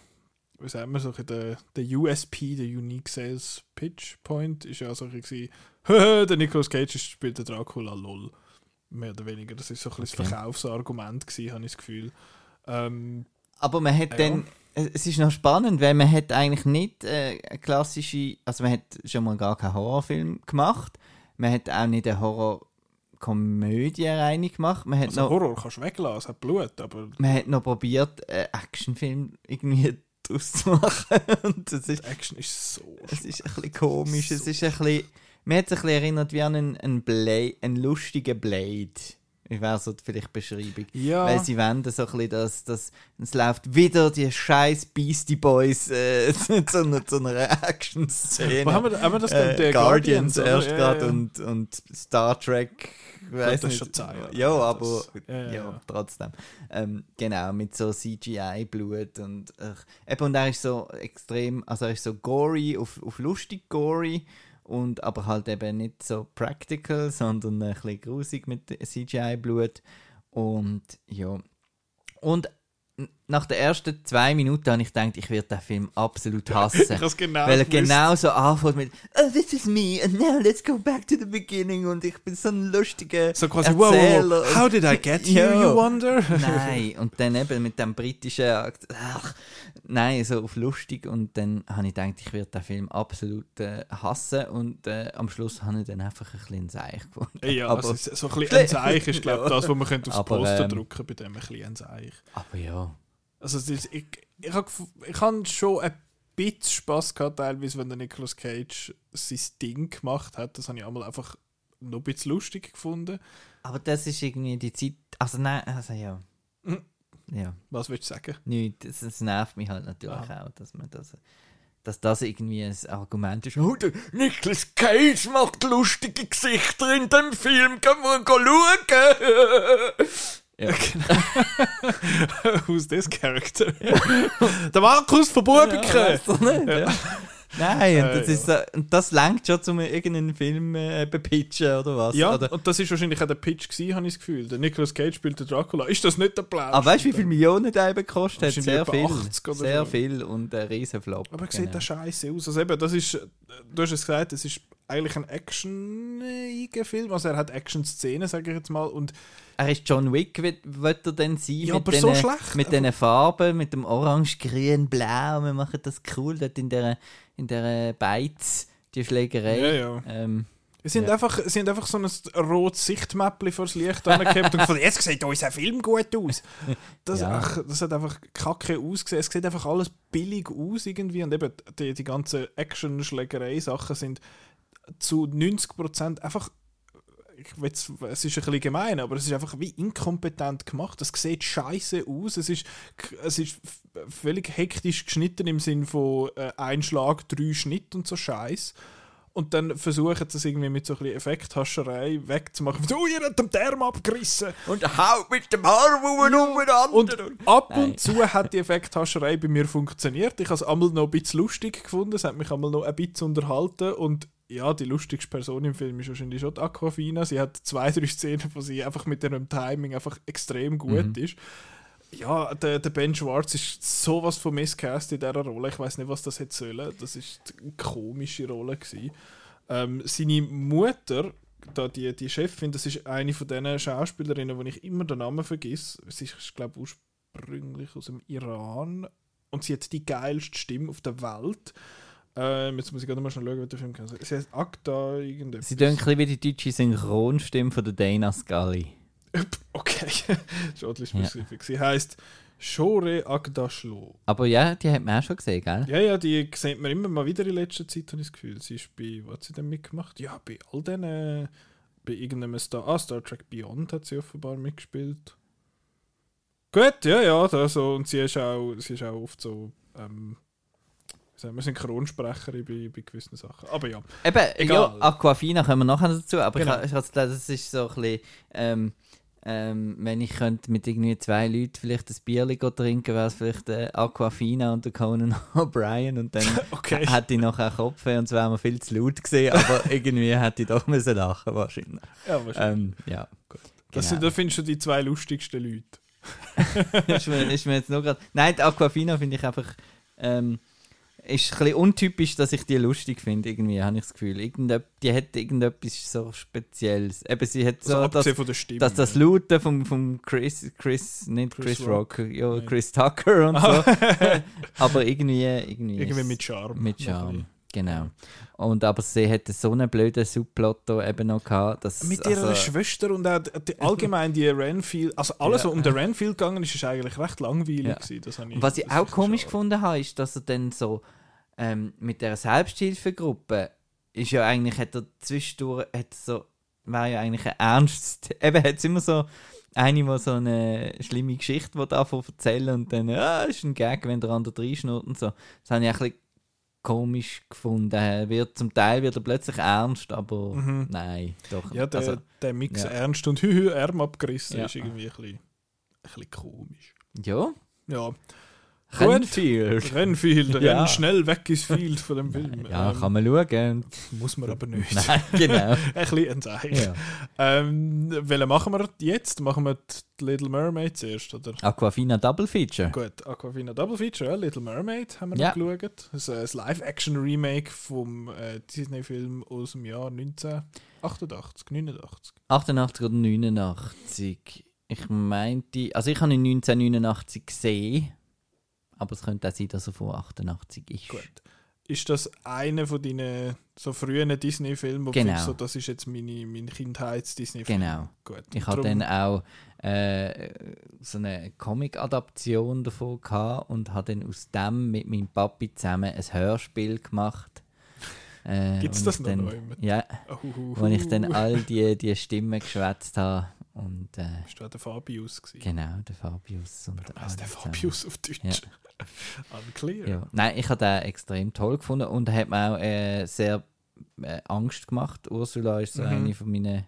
wie sagen wir so, der, der USP, der Unique Sales Pitch Point, ist ja so ein bisschen, «Haha, der Nicolas Cage spielt der Dracula, lol. Mehr oder weniger. Das ist so ein bisschen das Okay. Verkaufsargument gewesen, habe ich das Gefühl. Ähm, aber man hat Ja. dann, äh, es ist noch spannend, weil man hat eigentlich nicht äh, klassische, also man hat schon mal gar keinen Horrorfilm gemacht, man hat auch nicht eine Horrorkomödie rein gemacht, man hat also noch Horror kannst du weglassen, es hat Blut, aber man hat noch probiert, einen Actionfilm irgendwie draus zu machen. Und das ist, die Action ist so es ist ein bisschen komisch. Es ist ein bisschen, mir hat es ein bisschen erinnert wie an einen, einen, Blade, einen lustigen Blade. Ich wäre so vielleicht die Beschreibung. Ja. Weil sie wenden so ein bisschen, dass, dass es läuft wieder die scheiß Beastie Boys äh, zu, einer, zu einer Action-Szene. Haben wir, haben wir das äh, denn? Guardians, oder? erst Ja, gerade ja. und, und Star Trek. Ich weiß nicht. schon Zeit, Ja, aber Das- ja, ja, trotzdem. Ähm, genau, mit so CGI-Blut und eben, und er ist so extrem, also er ist so gory, auf, auf lustig gory und aber halt eben nicht so practical, sondern ein bisschen grusig mit CGI-Blut und ja. Und nach den ersten zwei Minuten habe ich gedacht, ich werde den Film absolut hassen. Genau Weil er genau so anfängt mit Oh, this is me and now let's go back to the beginning und ich bin so ein lustiger So quasi, Erzähler. wow, wow, how did I get here, you wonder? Nein, und dann eben mit dem britischen Akt- ach, Nein, so auf lustig und dann habe ich gedacht, ich werde den Film absolut äh, hassen und äh, am Schluss habe ich dann einfach ein bisschen Seich gefunden. Ja, aber, also so ein bisschen ein Seich ist, glaube ich, das, was man könnte aufs Aber, Poster ähm, drucken bei dem ein bisschen ein Seich. aber ja, Also ist, ich, ich habe ich hab schon ein bisschen Spass gehabt, teilweise, wenn der Nicolas Cage sein Ding gemacht hat. Das habe ich einmal einfach noch ein bisschen lustig gefunden. Aber das ist irgendwie die Zeit. Also nein, also ja. Mhm. Ja, Was willst du sagen? nicht. Das, das nervt mich halt natürlich Ah. auch, dass man das. Dass das irgendwie ein Argument ist. Oh, der Nicolas Cage macht lustige Gesichter in dem Film, kann man schauen. Ja. Who's this character? Der Markus von Bubiken! Ja, weiss doch nicht, ja. Nein, und Äh, das, ist so, und das lenkt schon, um irgendeinen Film äh, bepitchen oder was. Ja, Oder, und das ist wahrscheinlich auch der Pitch gewesen, habe ich das Gefühl. Der Nicolas Cage spielt den Dracula. Ist das nicht der Plan? aber weißt du, wie viele Millionen der eben gekostet hat? Sehr viel. 80 oder Sehr so. viel und ein riesen Flop. Aber sieht genau. das scheiße aus. Also eben, das ist, du hast es gesagt, es ist eigentlich ein actioniger Film. Also er hat Action-Szenen, sage ich jetzt mal. Und Er ist John Wick, wird, wird er denn sein? Ja, mit aber so den, schlecht. Mit diesen Farben, mit dem Orange, Grün, Blau. Wir machen das cool dort in der, in der Beiz, die Schlägerei. ja, ja. Ähm, Es sind, Ja. einfach, es sind einfach so ein rotes Sichtmäppchen vor das Licht angehabt und gefunden, jetzt sieht unser Film gut aus. Das, Ja. ach, das hat einfach kacke ausgesehen. Es sieht einfach alles billig aus irgendwie. Und eben die, die ganzen Action-Schlägerei-Sachen sind zu 90% einfach. Ich will's, es ist ein bisschen gemein, aber es ist einfach wie inkompetent gemacht. Es sieht scheiße aus. Es ist, es ist völlig hektisch geschnitten im Sinn von äh, ein Schlag, drei Schnitt und so Scheiß. Und dann versuchen sie es irgendwie mit so ein bisschen Effekthascherei wegzumachen. So, ihr habt den Darm abgerissen. und haut mit dem Arm umeinander. Und ab Nein. und zu hat die Effekthascherei bei mir funktioniert. Ich habe es einmal noch ein bisschen lustig gefunden. Es hat mich einmal noch ein bisschen unterhalten. Und ja, die lustigste Person im Film ist wahrscheinlich schon die Aquafina. Sie hat zwei, drei Szenen, wo sie einfach mit ihrem Timing einfach extrem gut ist. Ja, der, der Ben Schwartz ist sowas von miscast in dieser Rolle. Ich weiß nicht, was das hätte sollen. Das ist eine komische Rolle gewesen. Ähm, seine Mutter, da die, die Chefin, das ist eine von diesen Schauspielerinnen, wo ich immer den Namen vergiss. Sie ist, glaube ich, ursprünglich aus dem Iran und sie hat die geilste Stimme auf der Welt. Ähm, jetzt muss ich gerade mal schnell schauen, wie der Film kann. Sie heißt Akta irgendetwas. Sie tun ein bisschen wie die deutsche Synchronstimme von der Dana Scully. Okay, schon ein spezifisch. Sie heißt Shore Agdashlo. Aber ja, die hat man auch schon gesehen, gell? Ja, ja, die sieht man immer mal wieder in letzter Zeit, habe ich das Gefühl. Sie ist bei, was hat sie denn mitgemacht? Ja, bei all diesen, bei irgendeinem Star, ah, Star Trek Beyond hat sie offenbar mitgespielt. Gut, ja, ja, da so, und sie ist auch, sie ist auch oft so, ähm, sagen wir, Synchronsprecherin bei, bei gewissen Sachen. Aber ja, Eben, Egal. ja, Aquafina kommen wir nachher dazu, aber Genau. ich, ich habe gedacht, das ist so ein bisschen, ähm, ähm, wenn ich könnte mit irgendwie zwei Leuten vielleicht ein Bierli trinken, wäre es vielleicht äh, Aquafina und der Conan O'Brien und dann okay. hätte ich nachher Kopfweh und es wäre mir viel zu laut gesehen, aber irgendwie hätte ich doch müssen lachen wahrscheinlich. Ja, wahrscheinlich. Ähm, ja, gut. das genau. sind, da findest du die zwei lustigsten Leute. ist, mir, ist mir jetzt nur grad, Nein, die Aquafina finde ich einfach. Ähm, ist ein bisschen untypisch, dass ich die lustig finde, irgendwie, habe ich das Gefühl. Irgende, die hat irgendetwas so Spezielles. Eben, sie hat so Also das, Stimme. das, das Lauten vom, vom Chris, Chris, nicht Chris Chris, Rock, ja, Nein. Chris Tucker und so. Aber irgendwie, irgendwie, Irgendwie mit Charme. mit Charme. Genau. Und aber sie hatte so einen blöden Subplot eben noch gehabt, dass Mit ihrer also, Schwester und auch die, die, allgemein die Renfield, also alles, Ja. was um den Renfield gegangen ist, ist eigentlich recht langweilig Ja. gewesen. Das ich, was ich auch komisch schade. gefunden habe, ist, dass er dann so ähm, mit der Selbsthilfegruppe ist ja eigentlich, hat er zwischendurch, hat so, war ja eigentlich ein ernst, eben hat es immer so eine, die so eine schlimme Geschichte will davon erzählen und dann, ah, ist ein Gag, wenn der andere reinschnurrt und so. Das habe ich ein bisschen komisch gefunden. Er wird, zum Teil wird er plötzlich ernst, aber Mhm. nein, doch. Ja, der, also, der Mix ja. Ernst und Hühü Arm abgerissen Ja. ist irgendwie ein bisschen, ein bisschen komisch. ja, Ja, Renfield. Renfield, Ja. renn schnell weg ins Field von dem Film. Ja, Ähm, kann man schauen. Muss man aber nicht. Nein, genau. ein bisschen ein Zeichen. Ja. Ähm, welche machen wir jetzt? Machen wir die Little Mermaid zuerst, oder? Aquafina Double Feature. Gut, Aquafina Double Feature, ja, Little Mermaid haben wir Ja. noch geschaut. Das ist ein Live-Action-Remake vom äh, Disney-Film aus dem Jahr 1988, 89. 88 oder 89. Ich meinte, also ich habe ihn 1989 gesehen, aber es könnte auch sein, dass er von 88 ist. Gut. Ist das einer von deinen so frühen Disney-Filmen, wo du Genau. findest, so, das ist jetzt meine, mein Kindheits-Disney-Film? Genau. Gut. Ich hatte dann auch äh, so eine Comic-Adaption davon gehabt und habe dann aus dem mit meinem Papi zusammen ein Hörspiel gemacht. Äh, Gibt's wo das noch dann, noch immer? Ja, Uhuhu. wo ich dann all die, die Stimmen geschwätzt habe. Und äh, Bist du auch der Fabius gewesen? genau, der Fabius. Und Wer weiss der. Fabius auf Deutsch? Ja. Unclear. Ja. Nein, ich habe den extrem toll gefunden und er hat mir auch äh, sehr äh, Angst gemacht. Ursula ist so Mhm. eine von meinen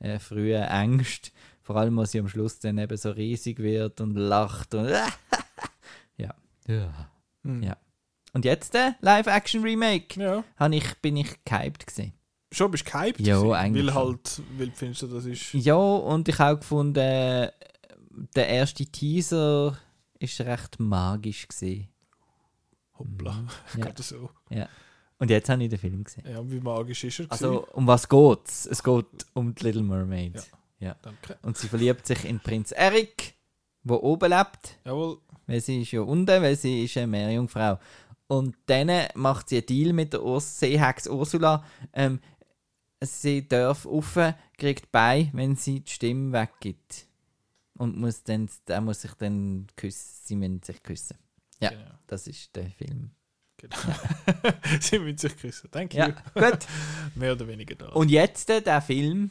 äh, frühen Ängsten. Vor allem, als sie am Schluss dann eben so riesig wird und lacht und ja. ja. Hm. Ja. Und jetzt der Live-Action-Remake. ja. Ich, bin ich gehypt gewesen. Schon bist gehypt? Ja, gewesen? eigentlich Weil schon. halt, weil findest du, das ist... Ja, und ich habe auch gefunden, der erste Teaser ist recht magisch gewesen. Hoppla, Mhm. Ja. gerade so. Und jetzt habe ich den Film gesehen. Ja, wie magisch ist er Also, um was geht's? Es geht um die Little Mermaid. Ja. Danke. Und sie verliebt sich in Prinz Eric, wo oben lebt, Jawohl. weil sie ist ja unten, weil sie ist eine Meerjungfrau. Und dann macht sie einen Deal mit der Urs Seehex Ursula. Ähm, sie darf rauf, kriegt bei, wenn sie die Stimme weggibt. Und muss dann, er muss sich dann küssen, sie müssen sich küssen. Ja. Genau. Das ist der Film. genau. Sie müssen sich küssen. Thank you. Ja, gut. Mehr oder weniger da. Und jetzt äh, der Film.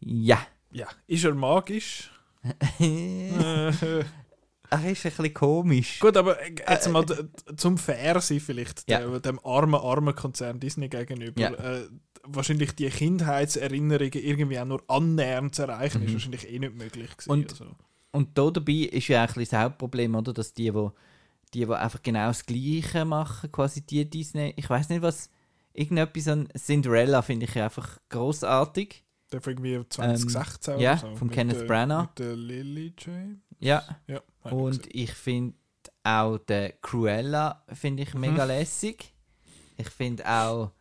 Ja. ja, ist er magisch? er ist Äh, ein bisschen komisch. Gut, aber äh, jetzt mal zum Fair sein vielleicht, Ja. der, dem armen, armen Konzern Disney gegenüber. Ja. Äh, wahrscheinlich die Kindheitserinnerungen irgendwie auch nur annähernd zu erreichen, ist Mhm. wahrscheinlich eh nicht möglich gewesen. Und- also. Und da dabei ist ja bisschen das Hauptproblem, oder? Dass die, wo, die, wo einfach genau das Gleiche machen, quasi die Disney. Ich weiß nicht, was. Irgendetwas an Cinderella finde ich einfach großartig. Der von irgendwie 2016 Ähm, ja, so. von Kenneth der, Branagh. Mit der Lily James. Ja. Ja, ich Und gesehen. ich finde auch den Cruella finde ich Mhm. mega lässig. Ich finde auch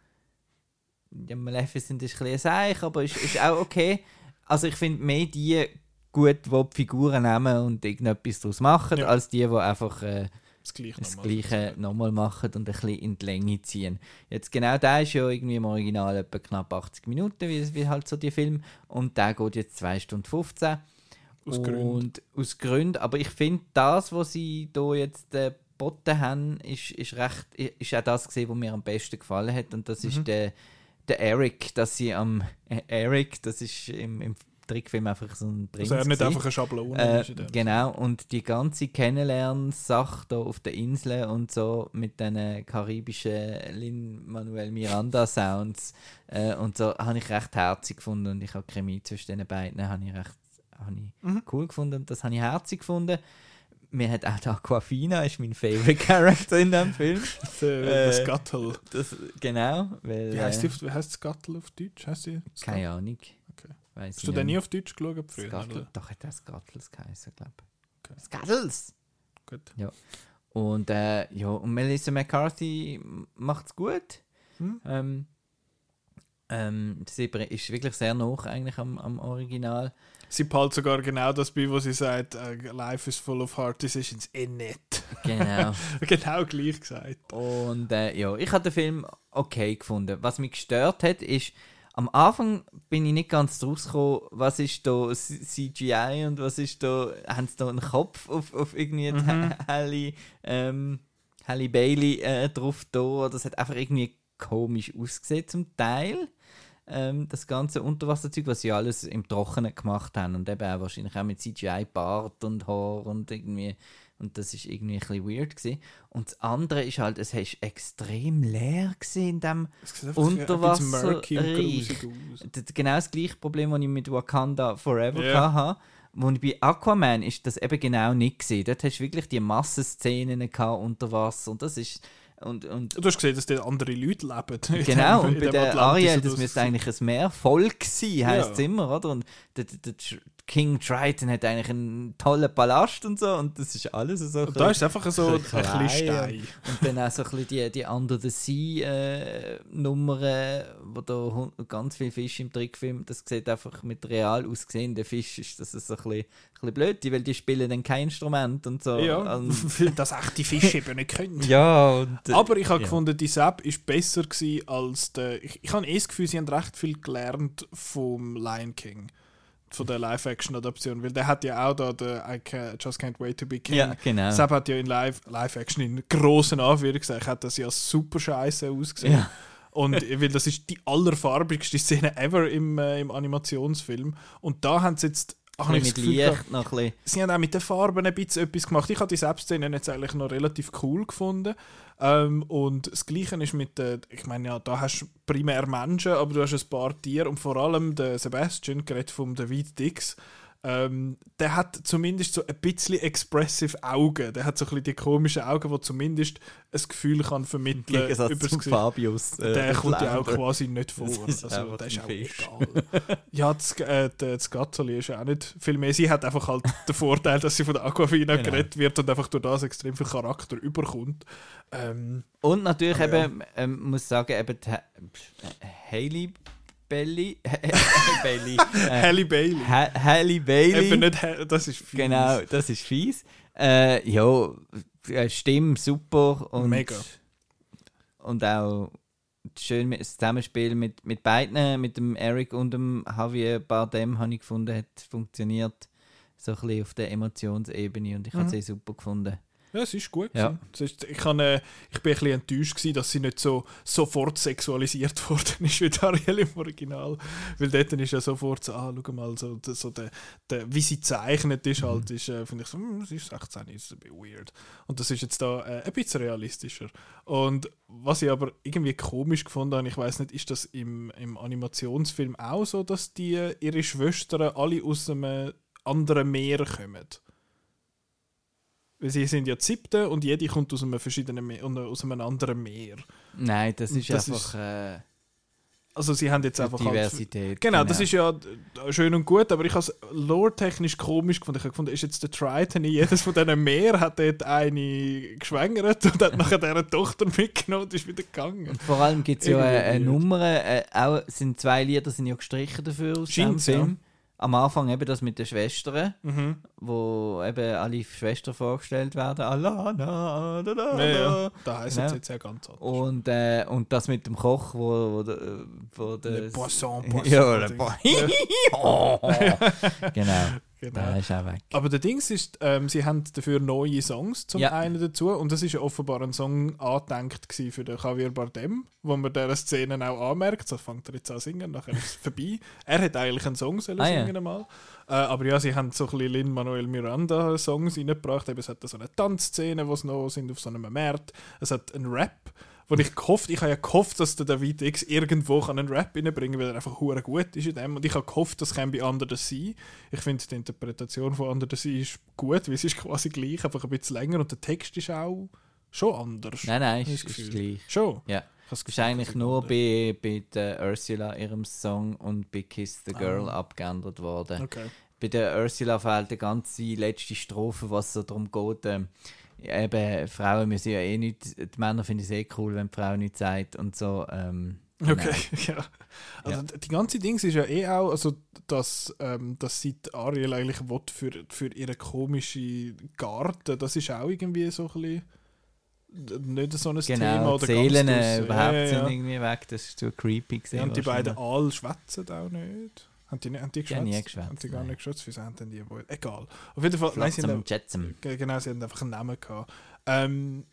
ja, Maleficent ist ein bisschen Seich, aber ist, ist auch okay. Also ich finde mehr die gut, die die Figuren nehmen und irgendetwas daraus machen, Ja. als die, die einfach äh, das Gleiche das nochmal. Gleiche nochmal machen und ein bisschen in die Länge ziehen. Jetzt genau der ist ja irgendwie im Original etwa knapp 80 Minuten, wie, wie halt so die Film. Und der geht jetzt 2 Stunden 15. Aus Gründen. Und aus Gründen. Aber ich finde, das, was sie da jetzt äh, geboten haben, ist, ist, recht, ist auch das gesehen, was mir am besten gefallen hat. Und das Mhm. ist der, der Eric, dass sie am äh, Eric, das ist im, im Trickfilm einfach so ein Prinz. Also er nicht gewesen. einfach eine Schablone Äh, ist genau, und die ganze Kennenlernsache da auf der Insel und so mit den karibischen Lin-Manuel Miranda-Sounds äh, und so, habe ich recht herzig gefunden und ich habe Chemie zwischen den beiden habe ich recht habe ich Mhm. cool gefunden und das habe ich herzig gefunden. Mir hat auch die Aquafina, ist mein favorite Character in dem Film. Das, äh, das Gattel. Das, genau, weil... Wie heißt, die, äh, auf- wie heißt das Gattel auf Deutsch? Heißt die? Keine Ahnung. Okay. Weiss Hast du den nicht. nie auf Deutsch geschaut früher? Oder? doch, hat er Skattels geheißen, glaube ich. Okay. Skattels! Gut. Und äh, ja, und Melissa McCarthy macht es gut. Hm? Ähm, ähm, sie ist wirklich sehr nah eigentlich am, am Original. Sie behält sogar genau das bei, wo sie sagt, äh, Life is full of hard decisions. Eh nicht. Genau. genau gleich gesagt. und äh, ja, ich habe den Film okay gefunden. Was mich gestört hat, ist, am Anfang bin ich nicht ganz draus gekommen, was ist da CGI und was ist da, haben sie da einen Kopf auf, auf irgendwie Mhm. Halle, ähm, Halle Bailey äh, drauf da. es hat einfach irgendwie komisch ausgesehen zum Teil. Ähm, das ganze Unterwasserzeug, was sie alles im Trockenen gemacht haben und eben auch wahrscheinlich auch mit CGI Bart und Haar und irgendwie und das ist irgendwie ein bisschen weird gewesen. Und das andere ist halt, es ist extrem leer in dem und. D- genau das gleiche Problem, das ich mit Wakanda Forever Ja. hatte. Ich bei Aquaman ist das eben genau nicht gesehen. Dort hast du wirklich die Massenszenen unter Wasser und das ist und, und Du hast gesehen, dass dort andere Leute leben. Genau, dem- und bei der Atlantis Ariel, das müsste eigentlich ein Meer voll sein, heisst Ja. es immer, oder? Und der, der, der King Triton hat eigentlich einen tollen Palast und so, und das ist alles so. Und da ist einfach so ein bisschen klein Stein. Und dann auch so ein bisschen die, die Under the Sea-Nummern, wo da ganz viel Fisch im Trickfilm, das sieht einfach mit real aussehenden Fisch, ist das so ein bisschen, ein bisschen blöd, weil die spielen dann kein Instrument und so. Ja, Und, weil das echte Fische eben nicht können. ja, und, äh, Aber ich habe ja. gefunden, die Sepp ist besser gewesen als der. Ich, ich habe eh das Gefühl, sie haben recht viel gelernt vom Lion King. Von der Live-Action-Adaption. Weil der hat ja auch da der I can, Just Can't Wait to Be King. Ja, genau. Sepp hat ja in Live- Live-Action in grossen Anführungszeichen hat das ja super scheiße ausgesehen. Ja. Und weil das ist die allerfarbigste Szene ever im, äh, im Animationsfilm. Und da haben sie jetzt. Das mit Licht noch ein bisschen. sie haben auch mit den Farben ein bisschen etwas gemacht. Ich habe die Selbstszene jetzt eigentlich noch relativ cool gefunden. Ähm, und das Gleiche ist mit den, ich meine ja, da hast du primär Menschen, aber du hast ein paar Tiere und vor allem der Sebastian, geredet vom David Dix, ähm, der hat zumindest so ein bisschen expressive Augen. Der hat so ein bisschen die komischen Augen, die zumindest ein Gefühl kann vermitteln Gegensatz übers zu. Fabius. äh, Der kommt ja auch quasi nicht vor. Das ist also, der ist auch Fisch. egal. ja, das, äh, das Gazzoli ist auch nicht viel mehr. Sie hat einfach halt den Vorteil, dass sie von der Aquafina Genau. geredet wird und einfach durch das extrem viel Charakter überkommt. Ähm, Und natürlich Aber ja. eben, ähm, muss sagen, eben die Ha- Hailey Bailey. Bailey. Halle Bailey. Eben nicht, das ist fies. Genau, das ist fies. Äh, ja, äh, Stimme super und, Mega. und auch schön mit, das Zusammenspiel mit, mit beiden, mit dem Eric und dem Javier Bardem, habe ich gefunden, hat funktioniert. So ein bisschen auf der Emotionsebene und ich habe Mhm. es eh super gefunden. Ja, es ist gut. Ja. ist, ich, kann, äh, ich bin ein bisschen enttäuscht, gewesen, dass sie nicht so sofort sexualisiert worden ist wie Ariel im Original. Weil dort ist ja sofort so, ah, schau mal, so, so der, der, wie sie zeichnet ist, halt, Mhm. ist, äh, finde ich so, hm, sie ist 16, ist ein bisschen weird. Und das ist jetzt da äh, ein bisschen realistischer. Und was ich aber irgendwie komisch gefunden habe, ich weiß nicht, ist das im, im Animationsfilm auch so, dass die äh, ihre Schwestern alle aus einem anderen Meer kommen? Weil sie sind ja die siebte und jede kommt aus einem verschiedenen Meer, aus einem anderen Meer. Nein, das ist Das einfach äh, Also sie haben jetzt einfach halt Diversität. Genau, das ist ja äh, schön und gut, aber ich habe es lore-technisch komisch gefunden. Ich habe gefunden, ist jetzt der Triton in jedes von diesen Meer, hat dort eine geschwängert und hat nachher deren Tochter mitgenommen und ist wieder gegangen. Und vor allem gibt es ja eine, eine. Nummer, äh, auch sind zwei Lieder sind ja gestrichen dafür aus dem Scheint's, ja. Am Anfang eben das mit den Schwestern, Mhm. wo eben alle Schwestern vorgestellt werden. Alana, da, da, Ja, ja. da. Heisst Genau. es jetzt ja ganz anders. Und, äh, und das mit dem Koch, wo, wo, der- wo der. Le Poisson, Poisson. Ja, le Poisson. genau, Genau. der ist auch weg. Aber der Dings ist, ähm, sie haben dafür neue Songs zum Ja. einen dazu und das ist ja offenbar ein Song angedenkt für den Javier Bardem, wo man dieser Szene auch anmerkt. So fängt er jetzt an zu singen, nachher ist es vorbei. Er hat eigentlich einen Song sollen Ah, ja. singen einmal. Äh, aber ja, sie haben so ein bisschen Lin-Manuel Miranda Songs reingebracht. Eben, es hat so eine Tanzszene, wo sie noch sind auf so einem Markt. Es hat einen Rap, wo ich gehofft, ich habe ja gehofft, dass der David X irgendwo kann einen Rap reinbringen kann, weil er einfach hure gut ist in dem. Und ich habe gehofft, das käme bei Under the Sea. Ich finde, die Interpretation von Under the Sea ist gut, weil es ist quasi gleich, einfach ein bisschen länger und der Text ist auch schon anders. Nein, nein, ist, ist gleich. Schon? Ja. Das ist eigentlich nur bei, bei der Ursula ihrem Song und bei Kiss the Girl Ah. abgeändert worden. Okay. Bei der Ursula fehlt die ganze letzte Strophe, was so darum geht. Ähm, eben, Frauen müssen ja eh nicht, die Männer finden es eh cool, wenn die Frau nichts sagt und so. Ähm, genau. Okay, ja. Also Ja. die ganze Dings ist ja eh auch, also dass, ähm, dass sie Ariel eigentlich will für, für ihre komische Garten, das ist auch irgendwie so ein bisschen nicht so ein Thema Genau, oder die Seelen ganz äh, überhaupt ja, ja, sind irgendwie weg, das ist zu creepy gewesen. ja, und die beiden. Aal schwätzen auch nicht. Haben die, nicht- haben die geschwätzt? nie geschwätzt, Haben die gar nicht geschwätzt? Wieso haben denn die wohl? Egal. Auf jeden Fall, nein, sie haben, Genau, sie haben einfach einen Namen gehabt. Ähm,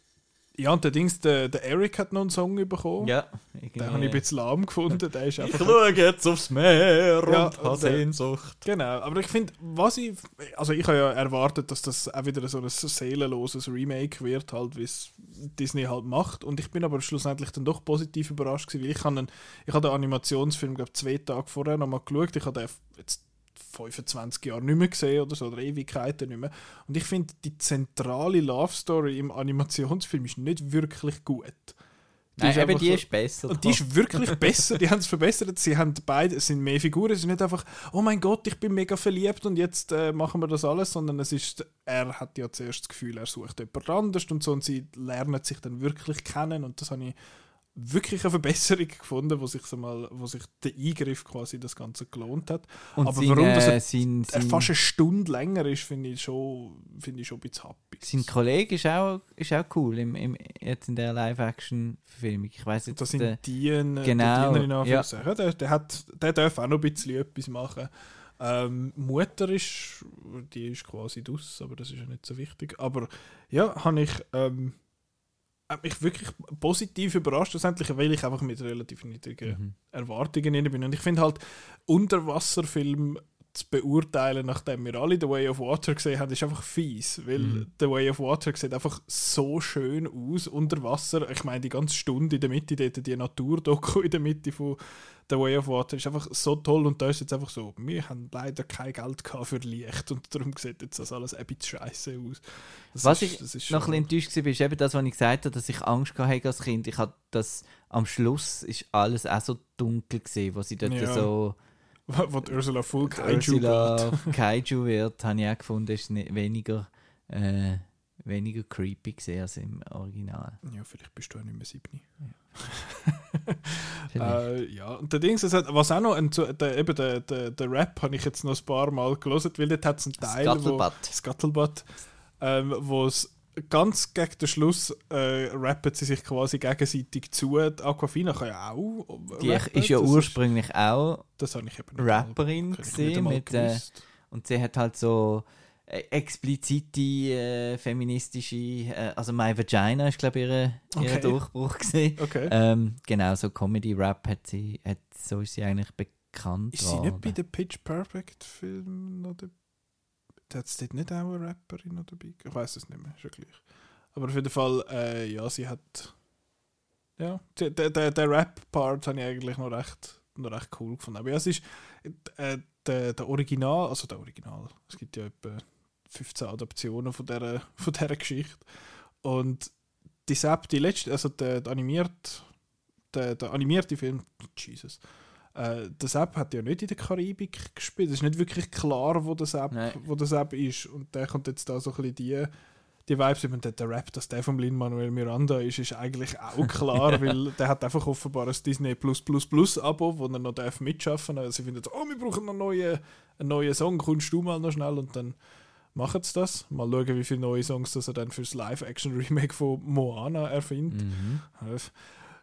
ja, und der Dings, der, der Eric hat noch einen Song bekommen. Ja, Den habe ich ein bisschen lahm gefunden. Der ist einfach schaue jetzt aufs Meer Ja, und habe Sehnsucht. Genau, aber ich finde, was ich. Also, ich habe ja erwartet, dass das auch wieder so ein seelenloses Remake wird, halt, wie es Disney halt macht. Und ich bin aber schlussendlich dann doch positiv überrascht gewesen, weil ich habe einen, ich habe den Animationsfilm, glaube zwei Tage vorher nochmal geschaut. Ich habe den jetzt 25 Jahre nicht mehr gesehen oder so, oder Ewigkeiten nicht mehr. Und ich finde, die zentrale Love Story im Animationsfilm ist nicht wirklich gut. Die Nein, ist eben die ist besser. und die ist wirklich besser, die haben es verbessert. Sie haben beide, es sind mehr Figuren, es ist nicht einfach, oh mein Gott, ich bin mega verliebt und jetzt äh, machen wir das alles, sondern es ist, er hat ja zuerst das Gefühl, er sucht jemand anders und so und sie lernen sich dann wirklich kennen und das habe ich wirklich eine Verbesserung gefunden, wo sich, so mal, wo sich der Eingriff quasi das Ganze gelohnt hat. und aber sein, warum das äh, er- sein, fast eine Stunde länger ist, finde ich schon, finde ich schon ein bisschen happy. sein Kollege ist auch, ist auch cool im, im, jetzt in der Live-Action-Verfilmung. Ich weiß jetzt Das sind der, die, äh, genau, der Diener in ja. Der, der, hat, der darf auch noch ein bisschen etwas machen. Ähm, Mutter ist, die ist quasi dus, aber das ist ja nicht so wichtig. Aber ja, habe ich, ähm, hat mich wirklich positiv überrascht, schlussendlich, weil ich einfach mit relativ niedrigen Mhm. Erwartungen rein bin. Und ich finde halt, Unterwasserfilm zu beurteilen, nachdem wir alle The Way of Water gesehen haben, ist einfach fies. Weil Mhm. The Way of Water sieht einfach so schön aus unter Wasser. Ich meine, die ganze Stunde in der Mitte, dort, die Naturdoku in der Mitte von The Way of Water ist einfach so toll. Und da ist jetzt einfach so, wir haben leider kein Geld gehabt für Licht und darum sieht jetzt das alles ein bisschen scheiße aus. Das Was ist- ich noch ein enttäuscht war, ist eben das, was ich gesagt habe, dass ich Angst hatte als Kind. Ich hatte das am Schluss ist alles auch so dunkel gesehen, wo sie dort Ja. so die Ursula Full Kaiju Ursula geht. Kaiju wird, habe ich auch gefunden, ist nicht weniger, äh, weniger creepy gesehen als im Original. Ja, vielleicht bist du auch nicht mehr sieben. Vielleicht. Äh, ja, und der Ding ist, halt, was auch noch, ein, der, eben der, der, der Rap habe ich jetzt noch ein paar Mal gelesen, weil dort hat es einen Teil, Scuttlebutt. wo, Scuttlebutt, ähm, wo es ganz gegen den Schluss äh, rappen sie sich quasi gegenseitig zu. Die Aquafina kann ja auch Die rappen, ist ja das ursprünglich auch das habe ich eben Rapperin mal- gesehen mit, äh, und sie hat halt so äh, explizite äh, feministische, äh, also My Vagina ist glaube ich ihr, ihr Okay. Durchbruch gesehen. Okay. Ähm, genau, so Comedy-Rap hat sie, hat, so ist sie eigentlich bekannt ist sie nicht bei worden. den Pitch Perfect Filmen oder hat es dort nicht auch eine Rapperin noch dabei? Ich weiß es nicht mehr, ist ja gleich. Aber auf jeden Fall, äh, ja, sie hat. Ja, der, der, der, Rap-Part habe ich eigentlich noch recht, noch recht cool gefunden. Aber ja, es ist. Äh, der, der Original, also der Original, es gibt ja etwa 15 Adaptionen von dieser, von dieser Geschichte. Und die die letzte, also der, der animiert, der, der animierte Film, Jesus, äh, der Sepp hat ja nicht in der Karibik gespielt. Es ist nicht wirklich klar, wo Sepp, Nein. wo der Sepp ist. Und der kommt jetzt da so ein bisschen die, die Vibes über den, der Rap, dass der von Lin-Manuel Miranda ist, ist eigentlich auch klar, weil der hat einfach offenbar ein Disney Plus Plus Plus Abo, wo er noch darf mitschaffen darf. Also sie finden, so, oh, wir brauchen noch einen neuen, einen neuen Song, kommst du mal noch schnell und dann machen sie das. Mal schauen, wie viele neue Songs das er dann fürs Live-Action-Remake von Moana erfindet. Mhm.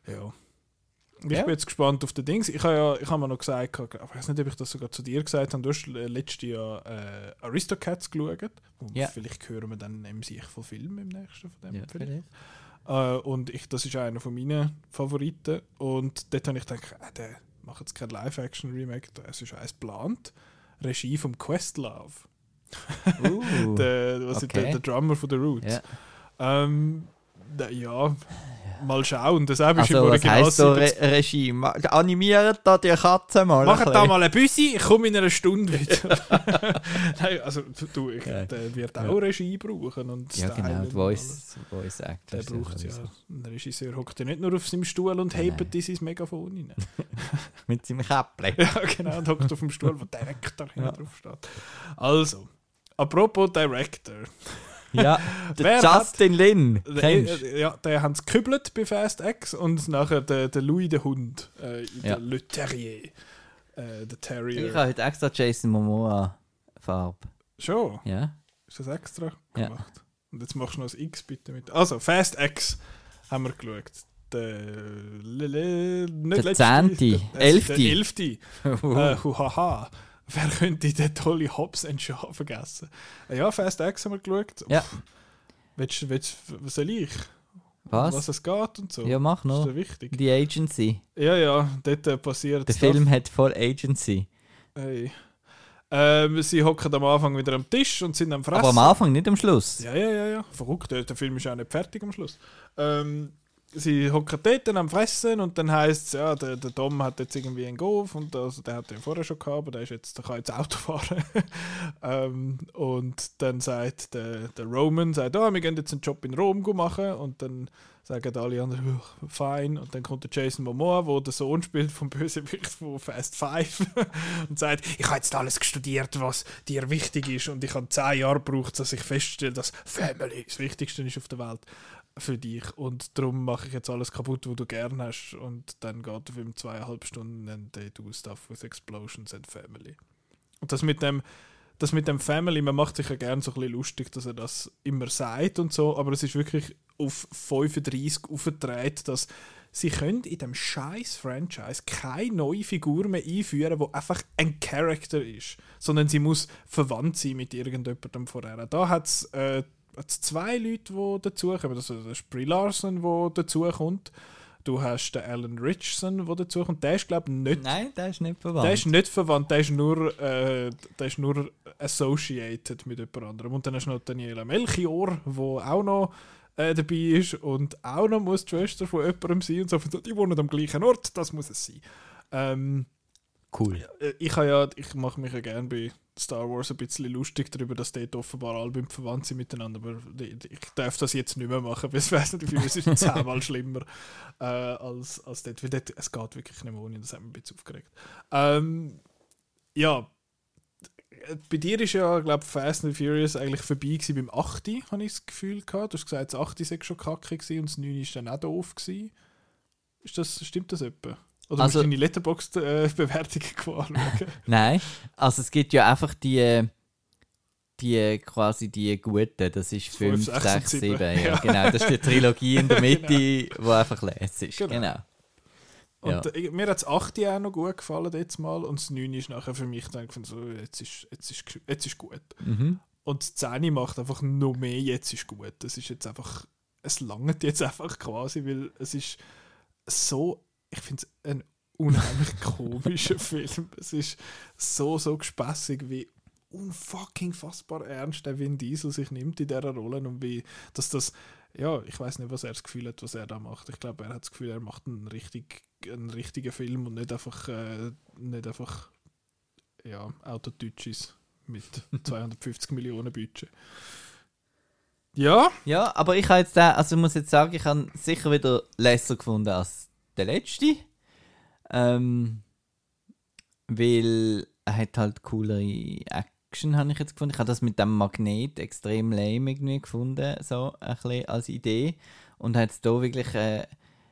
Ja. Ich Ja. bin jetzt gespannt auf den Dings. Ich habe ja, ich habe mir noch gesagt, ich weiß nicht, ob ich das sogar zu dir gesagt habe, du hast letztes Jahr äh, Aristocats geschaut. Ja. Vielleicht hören wir dann im sich von Film im nächsten von dem Ja, Film. vielleicht. Äh, und ich, das ist einer von meinen Favoriten. Und dort habe ich gedacht, äh, der macht jetzt kein Live-Action-Remake, es ist eins geplant. Regie vom Questlove. Uh, Der, was ist okay. der, der Drummer von The Roots. ja. Ähm, ja, mal schauen. Das ist im Also, was Original heisst so 70 Re Regie? Animiert da die Katze mal. Macht da mal ein Büssi, ich komme in einer Stunde wieder. Nein, also du, ich, Ja. der wird Ja. auch Regie brauchen und Ja, genau, die Voice, Voice. Actor. Der braucht ja. Ein Regisseur hockt ja nicht nur auf seinem Stuhl und Nein, hebt in sein Megafon rein. Mit seinem Käppchen. ja, genau, und hockt auf dem Stuhl, wo Director Ja. drauf steht. Also, apropos Director. Ja, Wer der hat- Justin Lin. Der, Kennst ja, der haben es gekübelt bei Fast X und nachher der, der Louis der Hund, äh, Ja. der Le Terrier. Äh, der Terrier. Ich habe heute extra Jason Momoa Farbe. Schon? Ja? Ist das extra Ja. gemacht? Und jetzt machst du noch das X bitte mit. Also, Fast X haben wir geschaut. Der, Lele, nicht Der letzte, Zehnte, der- der- Elfte. Der Elfte. Äh, huhaha. Wer könnte den tolle Hobbs and Shaw vergessen? Äh, Ja, Fast X haben wir geschaut. Ja. Willst, willst, was soll ich? Was? Was es geht und so. Ja, mach Das ist noch. ja wichtig. Die Agency. Ja, ja, dort äh, passiert Der. Film hat voll Agency. Hey. Ähm, sie hocken am Anfang wieder am Tisch und sind am Fressen. Aber am Anfang, nicht am Schluss. Ja, ja, ja, ja. Verrückt, der, der Film ist auch nicht fertig am Schluss. Ähm, sie hocken dort am Fressen und dann heisst es, ja, der, der Dom hat jetzt irgendwie einen Golf und also, der hat den vorher schon gehabt, aber der, ist jetzt, der kann jetzt Auto fahren. ähm, und dann sagt der, der Roman, sagt, oh, wir gehen jetzt einen Job in Rom machen und dann sagen alle anderen, «Ugh, fein. Und dann kommt der Jason Momoa, der der Sohn spielt vom Bösewicht von Fast Five und sagt, ich habe jetzt alles studiert, was dir wichtig ist und ich habe zehn Jahre gebraucht, dass ich feststelle, dass Family das Wichtigste ist auf der Welt für dich und darum mache ich jetzt alles kaputt, was du gern hast und dann geht der Film zweieinhalb Stunden and they do stuff with explosions and family. Und das mit dem das mit dem Family, man macht sich ja gern so ein bisschen lustig, dass er das immer sagt und so, aber es ist wirklich auf 35 aufgedreht, dass sie können in dem scheiß Franchise keine neue Figur mehr einführen, wo einfach ein Charakter ist, sondern sie muss verwandt sein mit irgendjemandem vorher. Da hat es äh, zwei Leute, die dazukommen. Also, das ist Brie Larson, der dazukommt. Du hast den Alan Richardson, der dazukommt. Der ist, glaube ich, nicht Nein, der ist nicht verwandt. Der ist nicht verwandt, der ist nur, äh, der ist nur associated mit jemand anderem. Und dann hast du noch Daniela Melchior, wo auch noch äh, dabei ist und auch noch muss die Schwester von jemandem sein und so. Die wohnen am gleichen Ort, das muss es sein. Ähm, cool. äh, ich, ja, ich mache mich ja gerne bei Star Wars ein bisschen lustig darüber, dass dort offenbar alle Bäume verwandt sind miteinander, aber ich darf das jetzt nicht mehr machen, weil es weiß nicht, wie es ist zehnmal schlimmer äh, als, als dort, weil dort, es geht wirklich nicht ohne, das hat mich ein bisschen aufgeregt. Ähm, ja, bei dir ist ja, glaube Fast and Furious eigentlich vorbei gewesen beim 8. habe ich das Gefühl gehabt. Du hast gesagt, das 8. sei schon kacke gewesen und das 9. ist dann auch doof gewesen. Ist das, stimmt das etwa? Oder Also- musst du deine Letterboxd-Bewertungen anschauen? Nein, also es gibt ja einfach die, die quasi die guten, das ist 5, Fünf, sechs 6, und 7, sieben. ja, Ja. genau, das ist die Trilogie in der Mitte, die einfach les ist, Genau. genau. Und Ja. äh, mir hat das 8. auch noch gut gefallen jetzt mal und das 9. ist nachher für mich dann so, jetzt ist, jetzt ist, jetzt ist gut. Mhm. Und das 10. macht einfach noch mehr, jetzt ist gut. Das ist jetzt einfach, es langt jetzt einfach quasi, weil es ist so, ich finde es ein unheimlich komischer Film. Es ist so, so gespässig, wie unfucking fassbar ernst der Vin Diesel sich nimmt in dieser Rolle und wie, dass das, ja, ich weiß nicht, was er das Gefühl hat, was er da macht. Ich glaube, er hat das Gefühl, er macht einen, richtig, einen richtigen Film und nicht einfach, äh, nicht einfach, ja, Autodeutschis mit 250 Millionen Budget. Ja, Ja, aber ich habe jetzt den, also ich muss jetzt sagen, ich habe sicher wieder lesser gefunden als der letzte. Ähm, weil er hat halt coolere Action, habe ich jetzt gefunden. Ich habe das mit dem Magnet extrem lame irgendwie gefunden, so ein bisschen als Idee. Und hat es da wirklich, äh,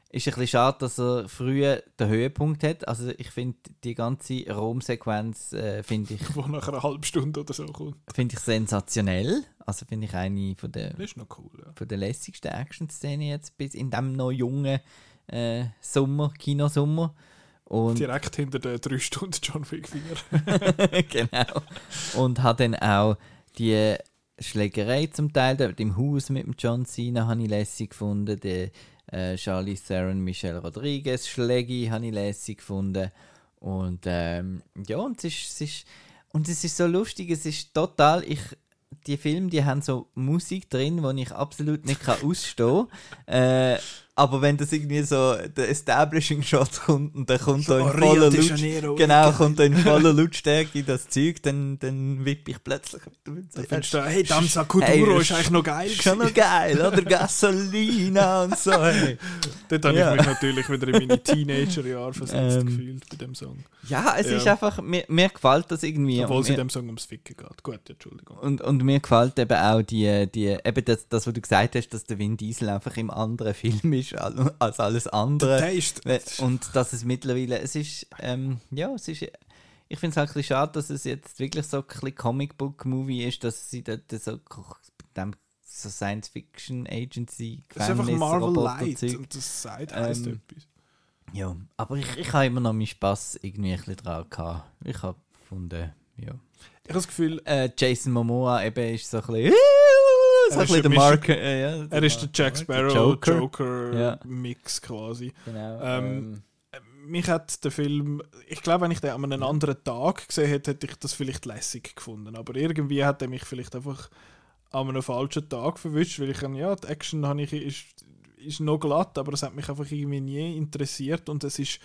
ist ein bisschen schade, dass er früher den Höhepunkt hat. Also ich finde die ganze Rom-Sequenz, äh, finde ich, wo nach einer halben Stunde oder so kommt. finde ich sensationell. Also finde ich eine von der Das ist noch cool, ja. von der lässigsten Action-Szene jetzt bis in dem noch jungen äh, Sommer, Kinosommer. Und Direkt hinter den drei Stunden John Wick 4. genau. Und hat dann auch die Schlägerei zum Teil dort im Haus mit dem John Cena habe ich lässig gefunden. Die äh, Charlie Theron, Michelle Rodriguez Schläge habe ich lässig gefunden. Und ähm, ja, und es ist, es ist und es ist so lustig, es ist total, ich die Filme, die haben so Musik drin, die ich absolut nicht kann ausstehen kann. Äh, aber wenn das irgendwie so der Establishing Shot kommt und der kommt da in voller de Laut, Janeiro, genau, kommt da in voller Lautstärke das Zeug, dann, dann wippe ich plötzlich mit. Da findest du, hey, Danza Kuduro Hey, ist eigentlich noch geil. Schon noch geil, oder? Gasolina und so. Hey. Dort habe Ja. ich mich natürlich wieder in meine Teenager-Jahre versetzt Ähm, gefühlt bei dem Song. Ja, es Ja. ist einfach, mir, mir gefällt das irgendwie. Obwohl es in dem Song ums Ficken geht. Gut, Entschuldigung. Und, und mir gefällt eben auch die, die eben das, das, was du gesagt hast, dass der Vin Diesel einfach im anderen Film ist al- als alles andere. Der ist, We- Und dass es mittlerweile, es ist, ähm, ja, es ist, ich finde es halt ein bisschen schade, dass es jetzt wirklich so ein bisschen Comic-Book-Movie ist, dass sie dort so, dem so Science-Fiction-Agency das ist einfach Marvel Light und das sagt heisst Ähm, etwas. Ja, aber ich, ich habe immer noch meinen Spass irgendwie ein bisschen dran gehabt. Ich habe gefunden, ja. Ich habe das Gefühl, Äh, Jason Momoa eben ist so ein bisschen, Er ein ist bisschen der der Mark. Äh, ja, er ist der Jack Sparrow Joker. Joker-Mix Ja. quasi. Genau. Ähm, mich hat der Film, ich glaube, wenn ich den an einem anderen Tag gesehen hätte, hätte ich das vielleicht lässig gefunden. Aber irgendwie hat er mich vielleicht einfach an einem falschen Tag verwischt, weil ich dann, ja, die Action habe ich, ist, ist noch glatt, aber es hat mich einfach irgendwie nie interessiert und es ist